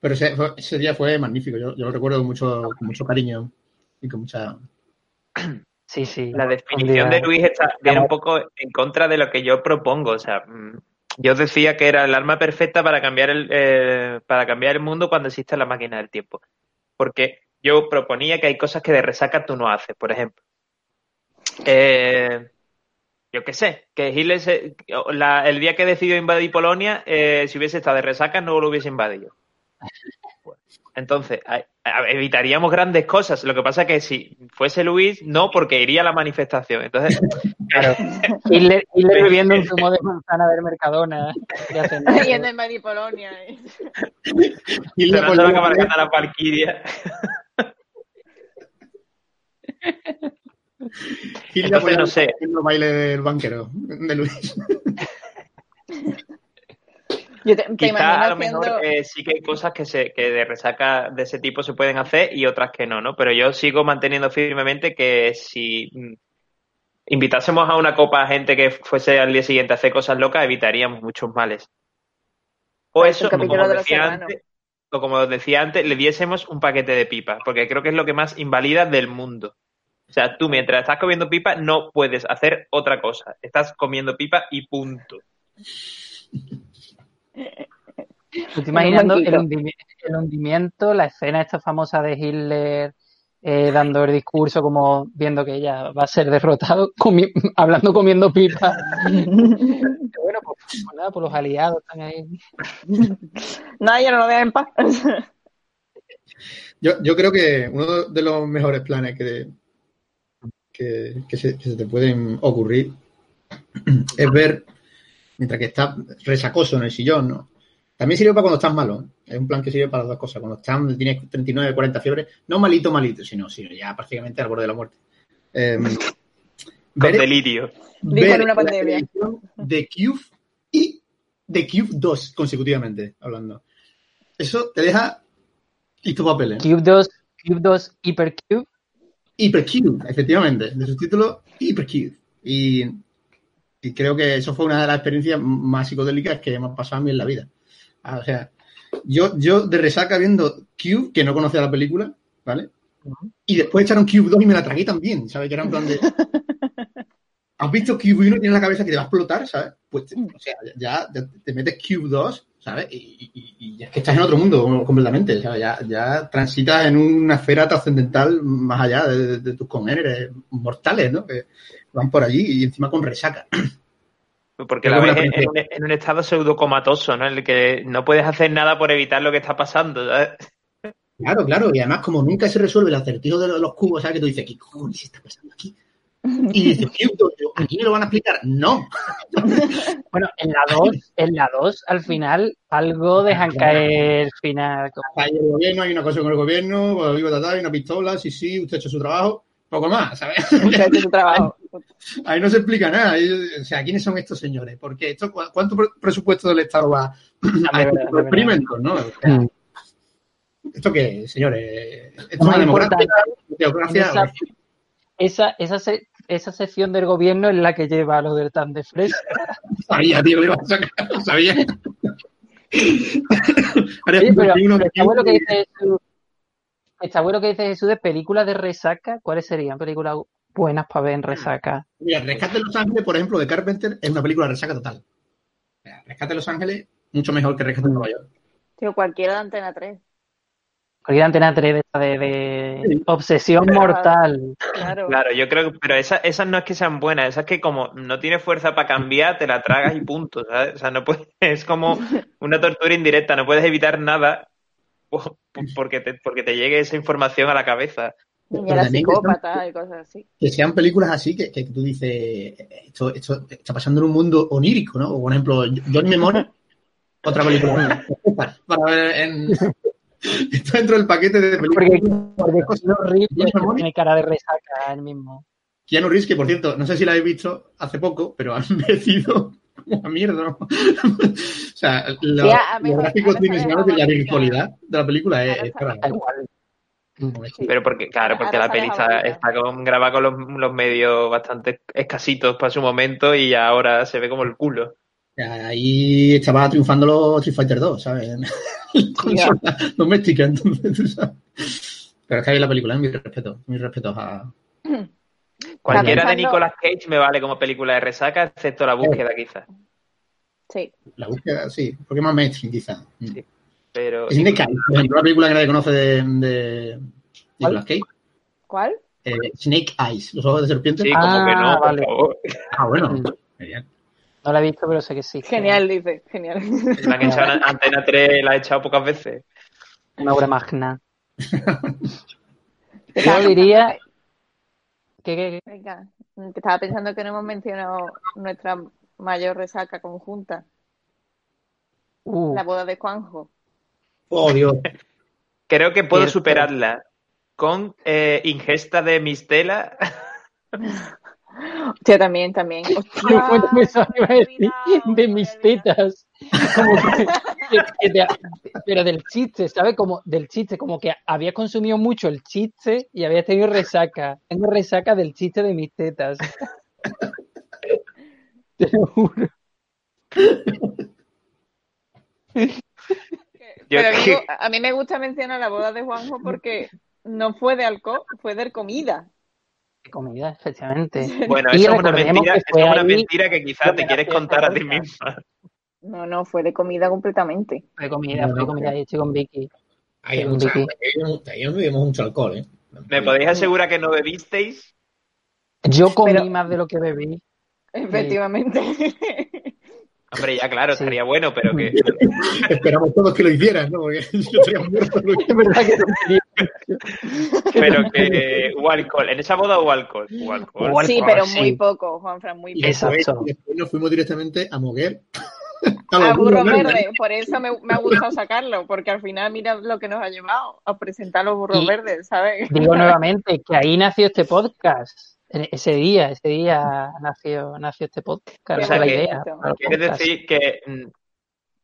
Pero ese, ese día fue magnífico, yo, yo lo recuerdo con mucho, con mucho cariño y con mucha... Sí, sí. La definición de Luis está, viene un poco en contra de lo que yo propongo. O sea, mm, yo decía que era el arma perfecta para cambiar el, eh, para cambiar el mundo cuando existe la máquina del tiempo. Porque yo proponía que hay cosas que de resaca tú no haces, por ejemplo. Eh, yo qué sé, que Hitler la- el día que decidió invadir Polonia, eh, si hubiese estado de resaca no lo hubiese invadido. Entonces, evitaríamos grandes cosas. Lo que pasa es que si fuese Luis, no, porque iría a la manifestación. Entonces, [LAUGHS] Claro. Hitler, Hitler bebiendo un zumo de manzana del Mercadona. [LAUGHS] y en el Mari Polonia. ¿eh? Y le sonando la cabalgata a la Valquiria. y le Entonces, ponía no sé. el baile del banquero, de Luis. [LAUGHS] Yo te, te Quizá imagino a lo mejor eh, sí que hay cosas que, se, que de resaca de ese tipo se pueden hacer y otras que no, ¿no? Pero yo sigo manteniendo firmemente que si mm, invitásemos a una copa a gente que fuese al día siguiente a hacer cosas locas, evitaríamos muchos males. O Parece eso, como, decía antes, o como decía antes, le diésemos un paquete de pipas, porque creo que es lo que más invalida del mundo. O sea, tú mientras estás comiendo pipa no puedes hacer otra cosa. Estás comiendo pipa y punto. [LAUGHS] Estoy imaginando el hundimiento, el hundimiento, la escena esta famosa de Hitler eh, dando el discurso como viendo que ella va a ser derrotado, [LAUGHS] comi- hablando comiendo pipa. [LAUGHS] bueno, pues, pues nada, pues los aliados están ahí. Nadie no lo deja en paz. Yo, yo creo que uno de los mejores planes que, que, que se, que se te pueden ocurrir es ver, mientras que estás resacoso en el sillón, ¿no? También sirve para cuando estás malo. Es un plan que sirve para las dos cosas. Cuando estás, tienes 39, 40 fiebre, no malito, malito, sino, sino ya prácticamente al borde de la muerte. Eh, Con ver- delirio. Dijo en ver una pandemia. de Cube y de Cube 2 consecutivamente hablando. Eso te deja listo papel, ¿eh? Cube 2, Cube 2, Hypercube. Hypercube, efectivamente, de su título Hypercube. Y, y creo que eso fue una de las experiencias más psicodélicas que han pasado a mí en la vida. Ah, O sea, yo, yo de resaca viendo Cube, que no conocía la película, ¿vale? Y después echaron Cube 2 y me la tragué también, ¿sabes? Que era en plan de... [LAUGHS] ¿Has visto Cube 1 y tienes la cabeza que te va a explotar, ¿sabes? Pues, te- o sea, ya, ya te metes Cube 2, ¿sabes? Y, y- y ya es que estás en otro mundo completamente, ¿sabes? Ya, ya transitas en una esfera trascendental más allá de, de- de tus congéneres mortales, ¿no? Que van por allí y encima con resaca. Porque Qué la ves en, en un, en un estado pseudocomatoso, ¿no? En el que no puedes hacer nada por evitar lo que está pasando. ¿sabes? Claro, claro, y además como nunca se resuelve el acertijo de los cubos, ¿sabes? Que tú dices, ¿qué cojones está pasando aquí? Y dices, Cube 2, ¿aquí me lo van a explicar? No. [LAUGHS] Bueno, en la 2, en la 2, al final, algo dejan caer al final. Hay el gobierno, hay una cosa con el gobierno, pues, vivo hay una pistola, sí, sí, usted ha hecho su trabajo, poco más, ¿sabes? [LAUGHS] Trabajo. Ahí no se explica nada. Ahí, o sea, ¿quiénes son estos señores? Porque esto, ¿cu- ¿cuánto pre- presupuesto del Estado va a verdad. experimentos, no? O sea, Mm. ¿Esto qué es, señores? ¿Esto es una democracia? Esa, esa, esa se- esa sección del gobierno es la que lleva lo del tan de fresca. [LAUGHS] Sabía, tío, que iba a sacar, lo sabía. Oye, pero, 51 pero está bueno que dice. Está bueno que dice Jesús de películas de resaca. ¿Cuáles serían películas buenas para ver en resaca? Mira, Rescate de Los Ángeles, por ejemplo, de Carpenter, es una película de resaca total. Rescate de Los Ángeles, mucho mejor que Rescate de Nueva York. Tío, cualquiera de Antena 3. Cualquier antena 3 de, de, de Sí. obsesión Claro. mortal. Claro. Claro, yo creo que, pero esas, esas no es que sean buenas, esas que como no tienes fuerza para cambiar, te la tragas y punto, ¿sabes? O sea, no puedes, es como una tortura indirecta, no puedes evitar nada po- [LAUGHS] po- porque te, porque te llegue esa información a la cabeza. Que son- psicópata y cosas así. Que sean películas así que, que tú dices, esto, esto está pasando en un mundo onírico, ¿no? O, por ejemplo, Johnny Mnemonic, [LAUGHS] otra película para ver en... [LAUGHS] Está dentro del paquete de Porque, películas. porque Johnny Mnemonic. tiene cara de resaca él mismo. Keanu Reeves, que por cierto, no sé si la habéis visto hace poco, pero han merecido [LAUGHS] como a mierda, ¿no? [LAUGHS] o sea, lo, los gráficos tridimensionales de la virtualidad de la película es, es para- Da igual. Sí. Pero porque, claro, porque Ahora la peli está, con, grabada con los, los medios bastante escasitos para su momento y ahora se ve como el culo. ahí estaba triunfando los Street Fighter 2, ¿sabes? [LAUGHS] Consola doméstica, entonces, tú sabes. Pero es que ahí la película, mi respeto, mis respetos a... [CLEARS THROAT] Cualquiera de Nicolas Cage me vale como película de resaca, excepto la búsqueda quizás. Sí. La búsqueda, sí, porque más mainstream quizá. Sí. Pero Snake Eyes, por ejemplo, una película que nadie conoce de, de Nicolas Cage. ¿Cuál? Eh, Snake Eyes, los ojos de serpiente. sí, como Ah, que no, por favor. Ah, bueno. Mm. Genial. No la he visto, pero sé que sí. Genial, dice. Genial. [LAUGHS] La han echado en Antena 3, la he echado pocas veces. Una obra magna. [LAUGHS] Yo diría Venga, que estaba pensando que no hemos mencionado nuestra mayor resaca conjunta, uh, la boda de Juanjo. Oh, Dios. Creo que puedo superarla con eh, ingesta de mistela. Hostia, también, también. [LAUGHS] Hostia, Bueno, eso iba a decir, de me mis tetas. Como que- pero del chiste, ¿sabes? Como del chiste, como que habías consumido mucho el chiste y habías tenido resaca. Tengo resaca del chiste de mis tetas. [LAUGHS] Te lo juro. Pero digo, a mí me gusta mencionar la boda de Juanjo porque no fue de alcohol, fue de comida. Comida, efectivamente. Bueno, eso es una mentira, que eso es una mentira que quizás te quieres contar a ti misma. No, no, fue de comida completamente. Fue comida, No, fue no, comida. Yo estoy con Vicky. Ahí no bebemos mucho alcohol, ¿eh? ¿Me podéis asegurar que no bebisteis? Yo comí Pero- más de lo que bebí. Efectivamente. [LAUGHS] Hombre, ya claro, Sí. estaría bueno, pero que [LAUGHS] Esperamos todos que lo hicieran, ¿no? Porque [LAUGHS] yo estaría muerto. Es verdad que no quería. pero que hubo alcohol. ¿En esa boda hubo alcohol? Hubo alcohol. Sí, alcohol, pero sí. muy poco, Juanfran, muy poco. Exacto. después nos fuimos directamente a Moguer. A burro verde, por eso me, me ha gustado sacarlo, porque al final mira lo que nos ha llevado a presentar los burros Y- verdes, ¿sabes? Digo [LAUGHS] nuevamente que ahí nació este podcast. Ese día, ese día nació, nació este podcast. O esa sea es la que- idea. para el Quiere podcast. decir que mm,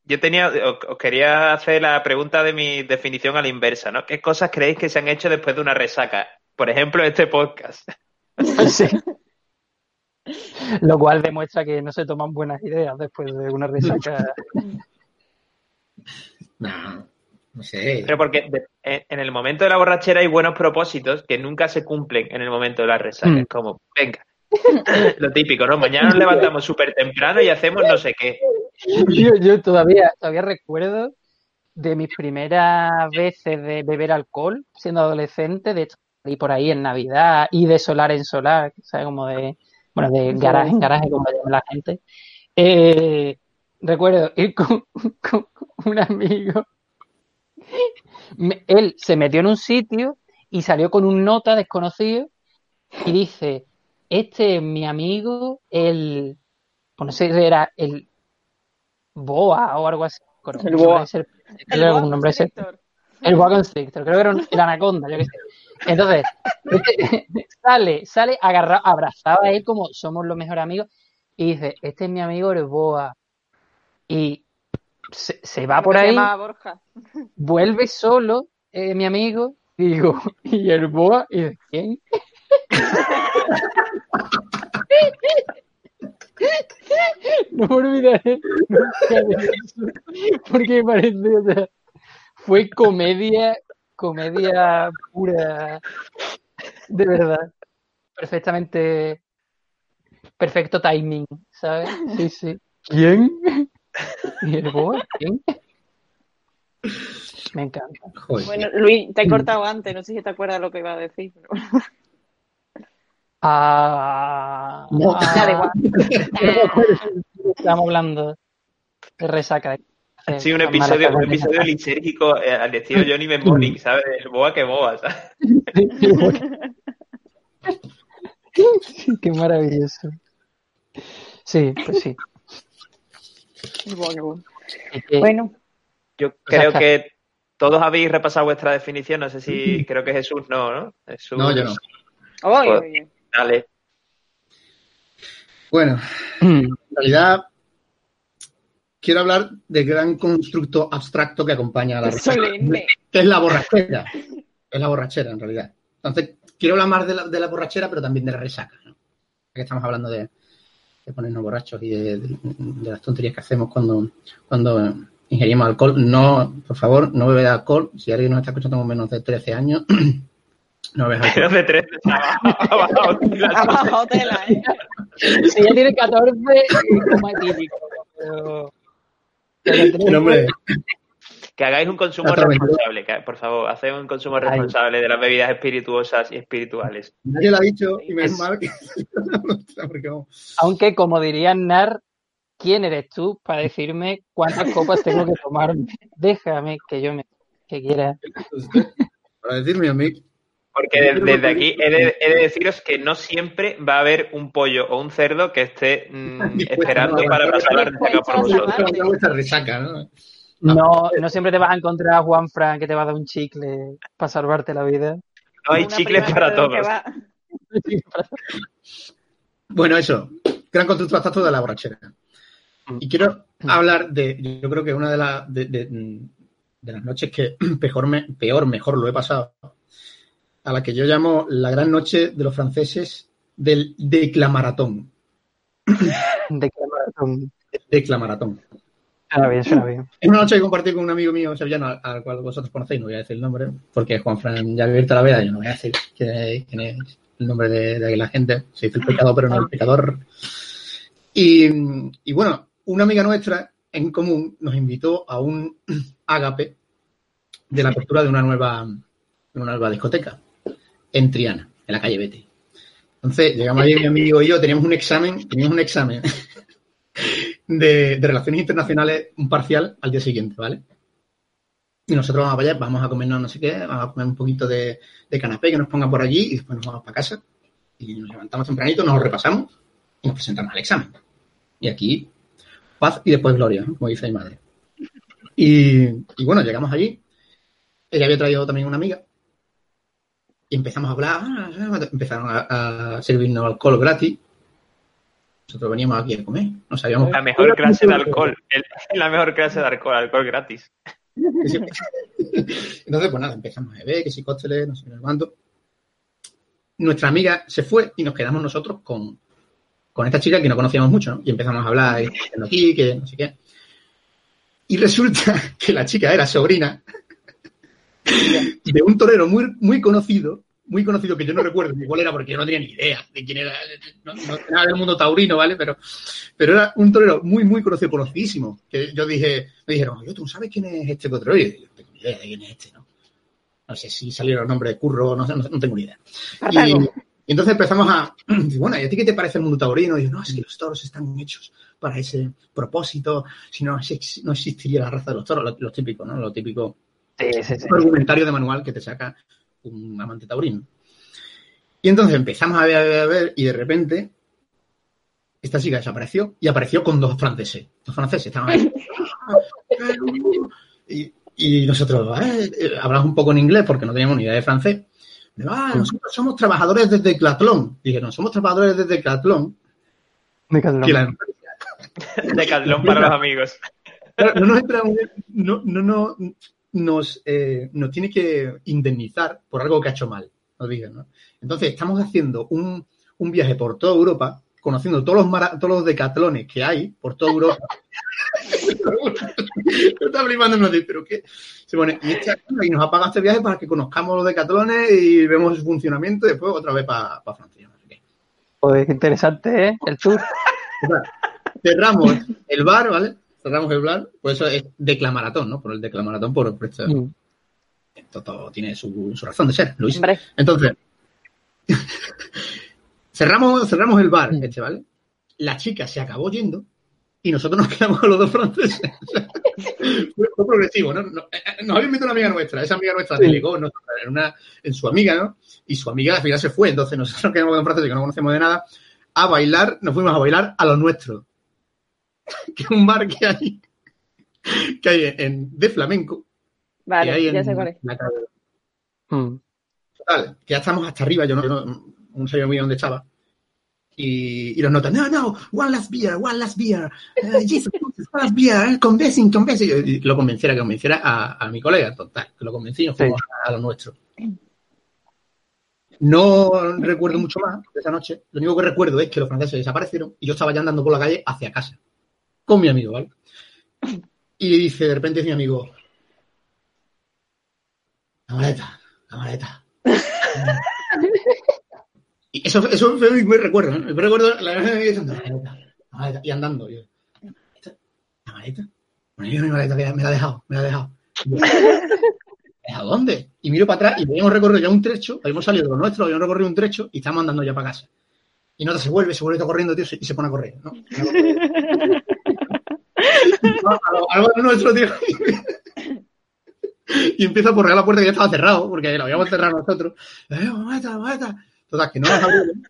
yo tenía, os, os quería hacer la pregunta de mi definición a la inversa, ¿no? ¿Qué cosas creéis que se han hecho después de una resaca? Por ejemplo, este podcast. [LAUGHS] Sí. Lo cual demuestra que no se toman buenas ideas después de una resaca. [LAUGHS] No, no sé. Pero porque de- en el momento de la borrachera hay buenos propósitos que nunca se cumplen en el momento de la resaca. Mm. Es como, venga, [LAUGHS] lo típico, ¿no? Mañana nos levantamos súper temprano y hacemos no sé qué. Yo, yo todavía, todavía recuerdo de mis primeras veces de beber alcohol siendo adolescente, de hecho, salí por ahí en Navidad y de solar en solar, ¿sabes? Como de, bueno, de garaje en garaje, como llama la gente. Eh, recuerdo ir con, [LAUGHS] con un amigo. Me- Él se metió en un sitio y salió con un nota desconocido y dice, este es mi amigo, el, pues no sé si era el Boa o algo así. El boa. ser- El era boa constrictor. el boa constrictor, creo que era un- el anaconda, yo qué sé. Entonces, este- [LAUGHS] sale, sale agarrado, abrazado a él como somos los mejores amigos y dice, este es mi amigo el boa. Y se, se va por ahí, Borja. [LAUGHS] vuelve solo, eh, mi amigo, y digo, [LAUGHS] ¿y el boa? Y dice, ¿quién? No me olvidaré nunca de eso, porque me parece, o sea, fue comedia, comedia pura, de verdad. Perfectamente, perfecto timing, ¿sabes? Sí, sí. ¿Quién? ¿Y el boa? ¿Quién? Me encanta. Joder. Bueno, Luis, te he cortado antes, no sé si te acuerdas lo que iba a decir. pero- Ah, No. ah. [LAUGHS] Estamos hablando de resaca. Sí, un episodio, un episodio lisérgico eh, al estilo [LAUGHS] Johnny Mnemonic, ¿sabes? El boa que boa, ¿sabes? [LAUGHS] Qué maravilloso. Sí, pues sí. Bueno, Yo creo que todos habéis repasado vuestra definición, no sé si creo que Jesús no, ¿no? Jesús, No, yo no. oye, Joder. oye. Dale. Bueno, en realidad quiero hablar del gran constructo abstracto que acompaña a la solemne. que es la borrachera. Es la borrachera, en realidad. Entonces, quiero hablar más de la, de la borrachera, pero también de la resaca. ¿no? Ya que estamos hablando de, de ponernos borrachos y de, de- de las tonterías que hacemos cuando, cuando ingerimos alcohol. No, por favor, no bebed alcohol. Si alguien nos está escuchando con menos de 13 años, no bebes alcohol. Menos de tres de abajo, tela, ¿eh? Si ya tiene 14, es como atípico. Pero. Pero No, hombre, Que hagáis un consumo responsable, que, por favor, haced un consumo responsable de las bebidas espirituosas y espirituales. nadie lo ha dicho y menos Es- mal que... [LAUGHS] Aunque, como diría Nar, ¿quién eres tú para decirme cuántas copas tengo que tomarme? Déjame que yo me que quiera. para decirme a mí, Porque de- desde aquí he de, he de deciros que no siempre va a haber un pollo o un cerdo que esté mm, [LAUGHS] esperando no, para pasar la resaca por no, vosotros. no, ¿no? Siempre te vas a encontrar a Juan Fran que te va a dar un chicle para salvarte la vida. No hay chicles para todos. [LAUGHS] Bueno, eso, gran constructo abstracto de la borrachera. Y quiero hablar de, yo creo que una de, las de, de- de las noches que [CLEARS THROAT] peor, me- peor, mejor lo he pasado, a la que yo llamo la gran noche de los franceses del declamaratón. [LAUGHS] De qué maratón. Declamaratón. Suena bien, suena bien. Es una noche que compartí con un amigo mío sevillano, al, al cual vosotros conocéis, no voy a decir el nombre, porque Juan Fran ya ha abierto la veda, yo no voy a decir quién es, el nombre de, de la gente. Se dice el pecado, pero no el pecador. Y, y bueno, una amiga nuestra en común nos invitó a un ágape de la apertura de una nueva, de una nueva discoteca en Triana, en la calle Bete. Entonces, llegamos allí mi [LAUGHS] amigo y yo, teníamos un examen, teníamos un examen [LAUGHS] de, de relaciones internacionales, un parcial al día siguiente, ¿vale? Y nosotros vamos para allá, vamos a comernos no sé qué, vamos a comer un poquito de, de canapé que nos pongan por allí y después nos vamos para casa y nos levantamos tempranito, nos lo repasamos y nos presentamos al examen. Y aquí, paz y después gloria, ¿no? como dice mi madre. Y, y bueno, llegamos allí. Ella había traído también una amiga. Y empezamos a hablar. ah, Empezaron a, a servirnos alcohol gratis. Nosotros veníamos aquí a comer. No sabíamos. La mejor clase de alcohol. el- [LAUGHS] la mejor clase de alcohol, alcohol gratis. [LAUGHS] Entonces, pues nada, empezamos a beber, que si cócteles, no sé cuánto. Nuestra amiga se fue y nos quedamos nosotros con, con esta chica que no conocíamos mucho, ¿no? Y empezamos a hablar, y aquí, que no sé qué. Y resulta [LAUGHS] que la chica era sobrina [LAUGHS] de un torero muy, muy conocido, muy conocido que yo no recuerdo ni cuál era porque yo no tenía ni idea de quién era, no, no nada del mundo taurino, ¿vale? Pero, pero era un torero muy, muy conocido, conocidísimo. Que yo dije, me dijeron, oye, ¿tú no sabes quién es este torero? Y yo, no tengo ni idea de quién es este, ¿no? No sé si salieron los nombres de Curro, no no, no tengo ni idea. Y, y entonces empezamos a, [CLEARS THROAT] bueno, ¿y a ti qué te parece el mundo taurino? Y yo, no, es que los toros están hechos para ese propósito, si no, no existiría la raza de los toros, lo, lo típico, ¿no? Lo típico Sí, sí, sí. argumentario de manual que te saca un amante taurino. Y entonces empezamos a ver, a ver, a ver, y de repente esta chica desapareció y apareció con dos franceses. Dos franceses estaban ahí. [LAUGHS] Y, y nosotros eh, eh, hablamos un poco en inglés porque no teníamos ni idea de francés. Ah, nosotros somos trabajadores desde Decathlon. Dijeron, somos trabajadores desde Decathlon. Que la- [LAUGHS] Decathlon para los amigos. No nos entra muy bien, no, no, no, nos, eh, nos tiene que indemnizar por algo que ha hecho mal, nos digan, ¿no? Entonces, estamos haciendo un, un viaje por toda Europa conociendo todos los, mara- todos los decatlones que hay por toda Europa. [LAUGHS] Yo estaba flipando y me dice, pero qué. Se pone, y, este y nos ha pagado este viaje para que conozcamos los decatlones y vemos su funcionamiento y después otra vez para Francia. no sé qué. Pues interesante, ¿eh? El tour. [LAUGHS] Total, Cerramos el bar, ¿vale? Cerramos el bar, por eso es declamaratón, ¿no? Por el declamaratón, por, por esto, Mm. esto todo tiene su, su razón de ser, Luis. Hombre, Entonces, [LAUGHS] cerramos, cerramos el bar, Mm. este, ¿vale? La chica se acabó yendo y nosotros nos quedamos con los dos franceses. [LAUGHS] fue, fue progresivo, ¿no? No- eh, eh, Nos había invitado una amiga nuestra, esa amiga nuestra Sí. delegó ¿no? en, una, en su amiga, ¿no? Y su amiga al final se fue, entonces nosotros nos quedamos con franceses que no conocemos de nada, a bailar, nos fuimos a bailar a lo nuestro. [LAUGHS] que un bar que hay, que hay en, de flamenco, que hay vale, en ya sé cuál es. la calle Mm. Total, que ya estamos hasta arriba, yo no, yo no, no sabía muy bien dónde estaba. Y, y los notan, no, no, one last beer, one last beer, eh, Jesus, one last beer, eh, convincing, convincing. Y y lo convenciera, que convenciera a, a mi colega, total, que lo convencí y nos fuimos a, a lo nuestro. No recuerdo mucho más de esa noche, lo único que recuerdo es que los franceses desaparecieron y yo estaba ya andando por la calle hacia casa, con mi amigo, ¿vale? Y dice, de repente dice mi amigo, la maleta, la maleta. Y eso, eso fue mi recuerdo, ¿no? El recuerdo, la la maleta, la maleta, y andando. Yo, ¿La maleta? Bueno, yo mi maleta me la ha dejado, me la ha dejado. [LAUGHS] ¿A dónde? Y miro para atrás y habíamos recorrido ya un trecho, habíamos salido de lo nuestro, habíamos recorrido un trecho y estamos andando ya para casa. Y nota se vuelve, se vuelve todo corriendo, tío, y se pone a correr, ¿no? [LAUGHS] Algo- nuestro, tío. Y empieza a correr la puerta que ya estaba cerrado, porque lo habíamos cerrado nosotros. Eh, maleta. Total, que no nos abrieron.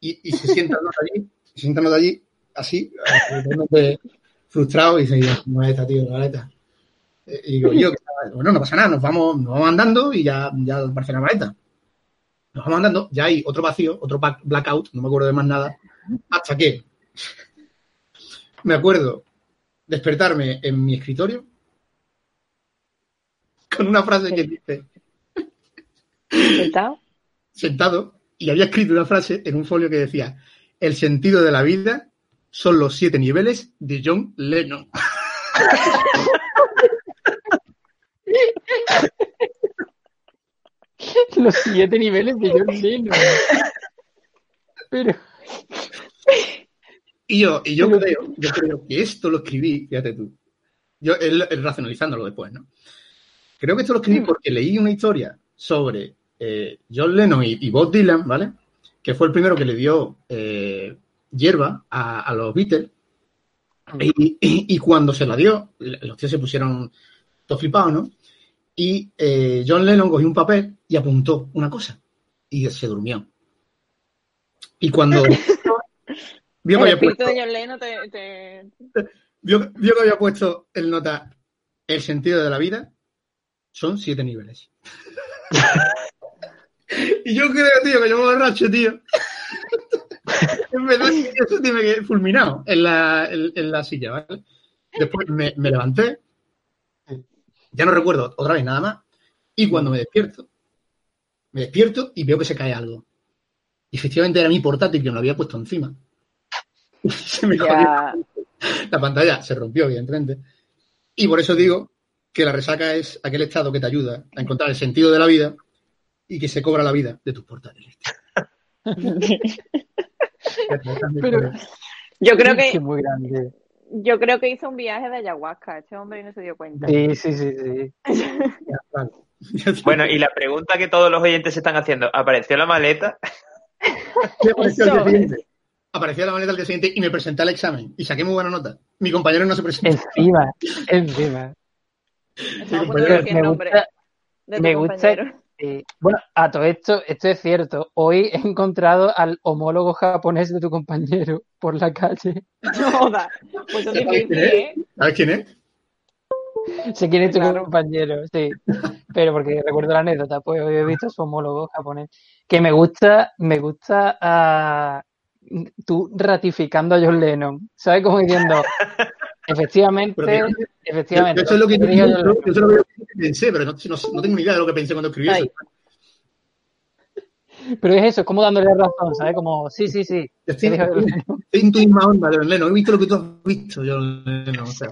Y, y se sientan allí, se sientan allí, así, frustrados, y dicen, maleta, tío, maleta. Eh, Y digo, yo, bueno, no pasa nada, nos vamos, nos vamos andando y ya, ya aparece la maleta. Nos vamos andando, ya hay otro vacío, otro blackout, no me acuerdo de más nada, hasta que me acuerdo despertarme en mi escritorio con una frase que dice, ¿Sentado? sentado, y había escrito una frase en un folio que decía, el sentido de la vida son los siete niveles de John Lennon. [LAUGHS] Los siete niveles de John Lennon. Pero, Y yo, y yo creo, yo creo que esto lo escribí, fíjate tú, yo el, el racionalizándolo después, ¿no? Creo que esto lo escribí Mm. porque leí una historia sobre eh, John Lennon y, y Bob Dylan, ¿vale? Que fue el primero que le dio eh, hierba a, a los Beatles. Y, y- y cuando se la dio, los tíos se pusieron todos flipados, ¿no? Y eh, John Lennon cogió un papel y apuntó una cosa y se durmió. Y cuando [LAUGHS] vio que El había puesto, espíritu de John Lennon te, te- vio, vio que había puesto el nota el sentido de la vida son siete niveles. [LAUGHS] y yo creo, tío, que yo me borracho, tío. [LAUGHS] en verdad, eso tiene que fulminado en la, en, en la silla, ¿vale? Después me, me levanté, ya no recuerdo otra vez nada más, y cuando me despierto, me despierto y veo que se cae algo. Y efectivamente era mi portátil que me lo había puesto encima. [LAUGHS] se me jodió ya, la pantalla se rompió, evidentemente. Y por eso digo que la resaca es aquel estado que te ayuda a encontrar el sentido de la vida y que se cobra la vida de tus portátiles. [LAUGHS] pero yo creo que muy grande. yo creo que hizo un viaje de ayahuasca este hombre y no se dio cuenta. Sí, sí, sí, sí. [LAUGHS] Bueno, y la pregunta que todos los oyentes se están haciendo, ¿apareció la maleta? ¿Qué apareció al Apareció la maleta al día siguiente y me presenté al examen y saqué muy buena nota. Mi compañero no se presentó. Encima, encima. Estamos compañero, me nombre gusta, me gusta- eh, bueno, a todo esto, esto es cierto. Hoy he encontrado al homólogo japonés de tu compañero por la calle. No jodas. Pues ¿Sabes quién es? ¿eh? ¿Sabes quién es? Sé quién es tu Claro. compañero, sí. Pero porque recuerdo la anécdota, pues hoy he visto a su homólogo japonés. Que me gusta, me gusta ah, tú ratificando a John Lennon. ¿Sabes? Como diciendo, [LAUGHS] efectivamente, Pero efectivamente. Eso es lo que yo, yo- Lennon. yo sé lo que pensé, pero no, no- no tengo ni idea de lo que pensé cuando escribí Ay. eso. Pero es eso, es como dándole razón, ¿sabes? Como, sí, sí, sí. Estoy, en tu misma onda, John Lennon. He visto lo que tú has visto, John Lennon. O sea,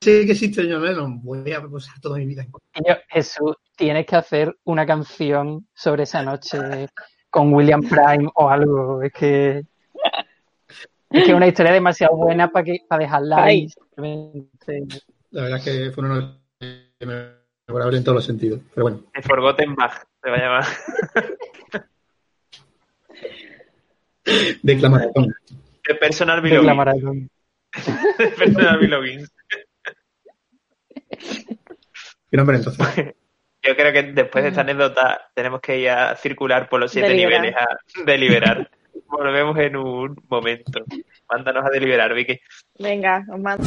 sé que existe John Lennon. Voy a posar toda mi vida en Jesús, tienes que hacer una canción sobre esa noche con William Prime o algo. Es que es que es una historia demasiado buena para que para dejarla ahí. La verdad es que fue una memorable en todos los sentidos. Pero bueno, The Forgotten Bach se va a llamar. Personal [LAUGHS] de Belongings. maratón. The Personal Belongings. Y [LAUGHS] nombre entonces. [LAUGHS] Yo creo que después de esta anécdota tenemos que ir a circular por los siete Deliberar. niveles a deliberar. [LAUGHS] Volvemos en un momento. Mándanos a deliberar, Vicky. Venga, os mando.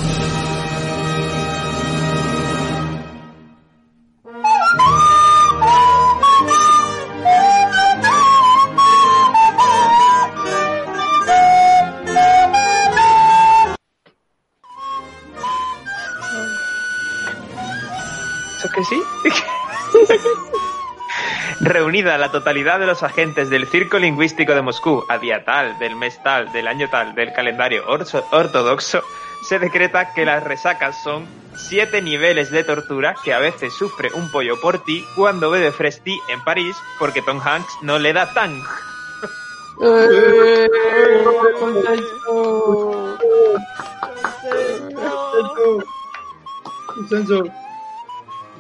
Reunida la totalidad de los agentes del Circo Lingüístico de Moscú a día tal, del mes tal, del año tal, del calendario orso- ortodoxo, se decreta que las resacas son siete niveles de tortura que a veces sufre un pollo por ti cuando ve de Fresti en París porque Tom Hanks no le da tang.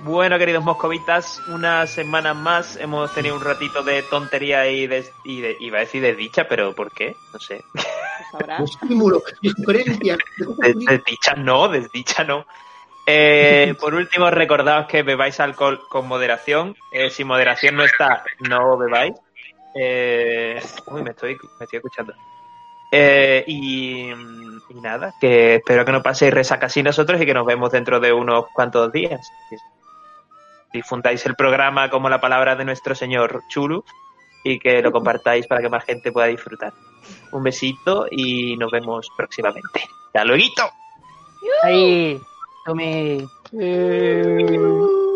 Bueno, queridos moscovitas, una semana más hemos tenido un ratito de tontería y de, y de- iba a decir de dicha, pero ¿por qué? No sé. De estímulo, Desdicha no, desdicha no. Eh, por último, recordaos que bebáis alcohol con moderación. Eh, si moderación no está, no bebáis. Eh, uy, me estoy, me estoy escuchando. Eh, y, y nada, que espero que no paséis resaca así nosotros y que nos vemos dentro de unos cuantos días. Difundáis el programa como la palabra de nuestro señor Chulu y que lo compartáis para que más gente pueda disfrutar. Un besito y nos vemos próximamente. ¡Hasta luego! Ahí, tome. Eh.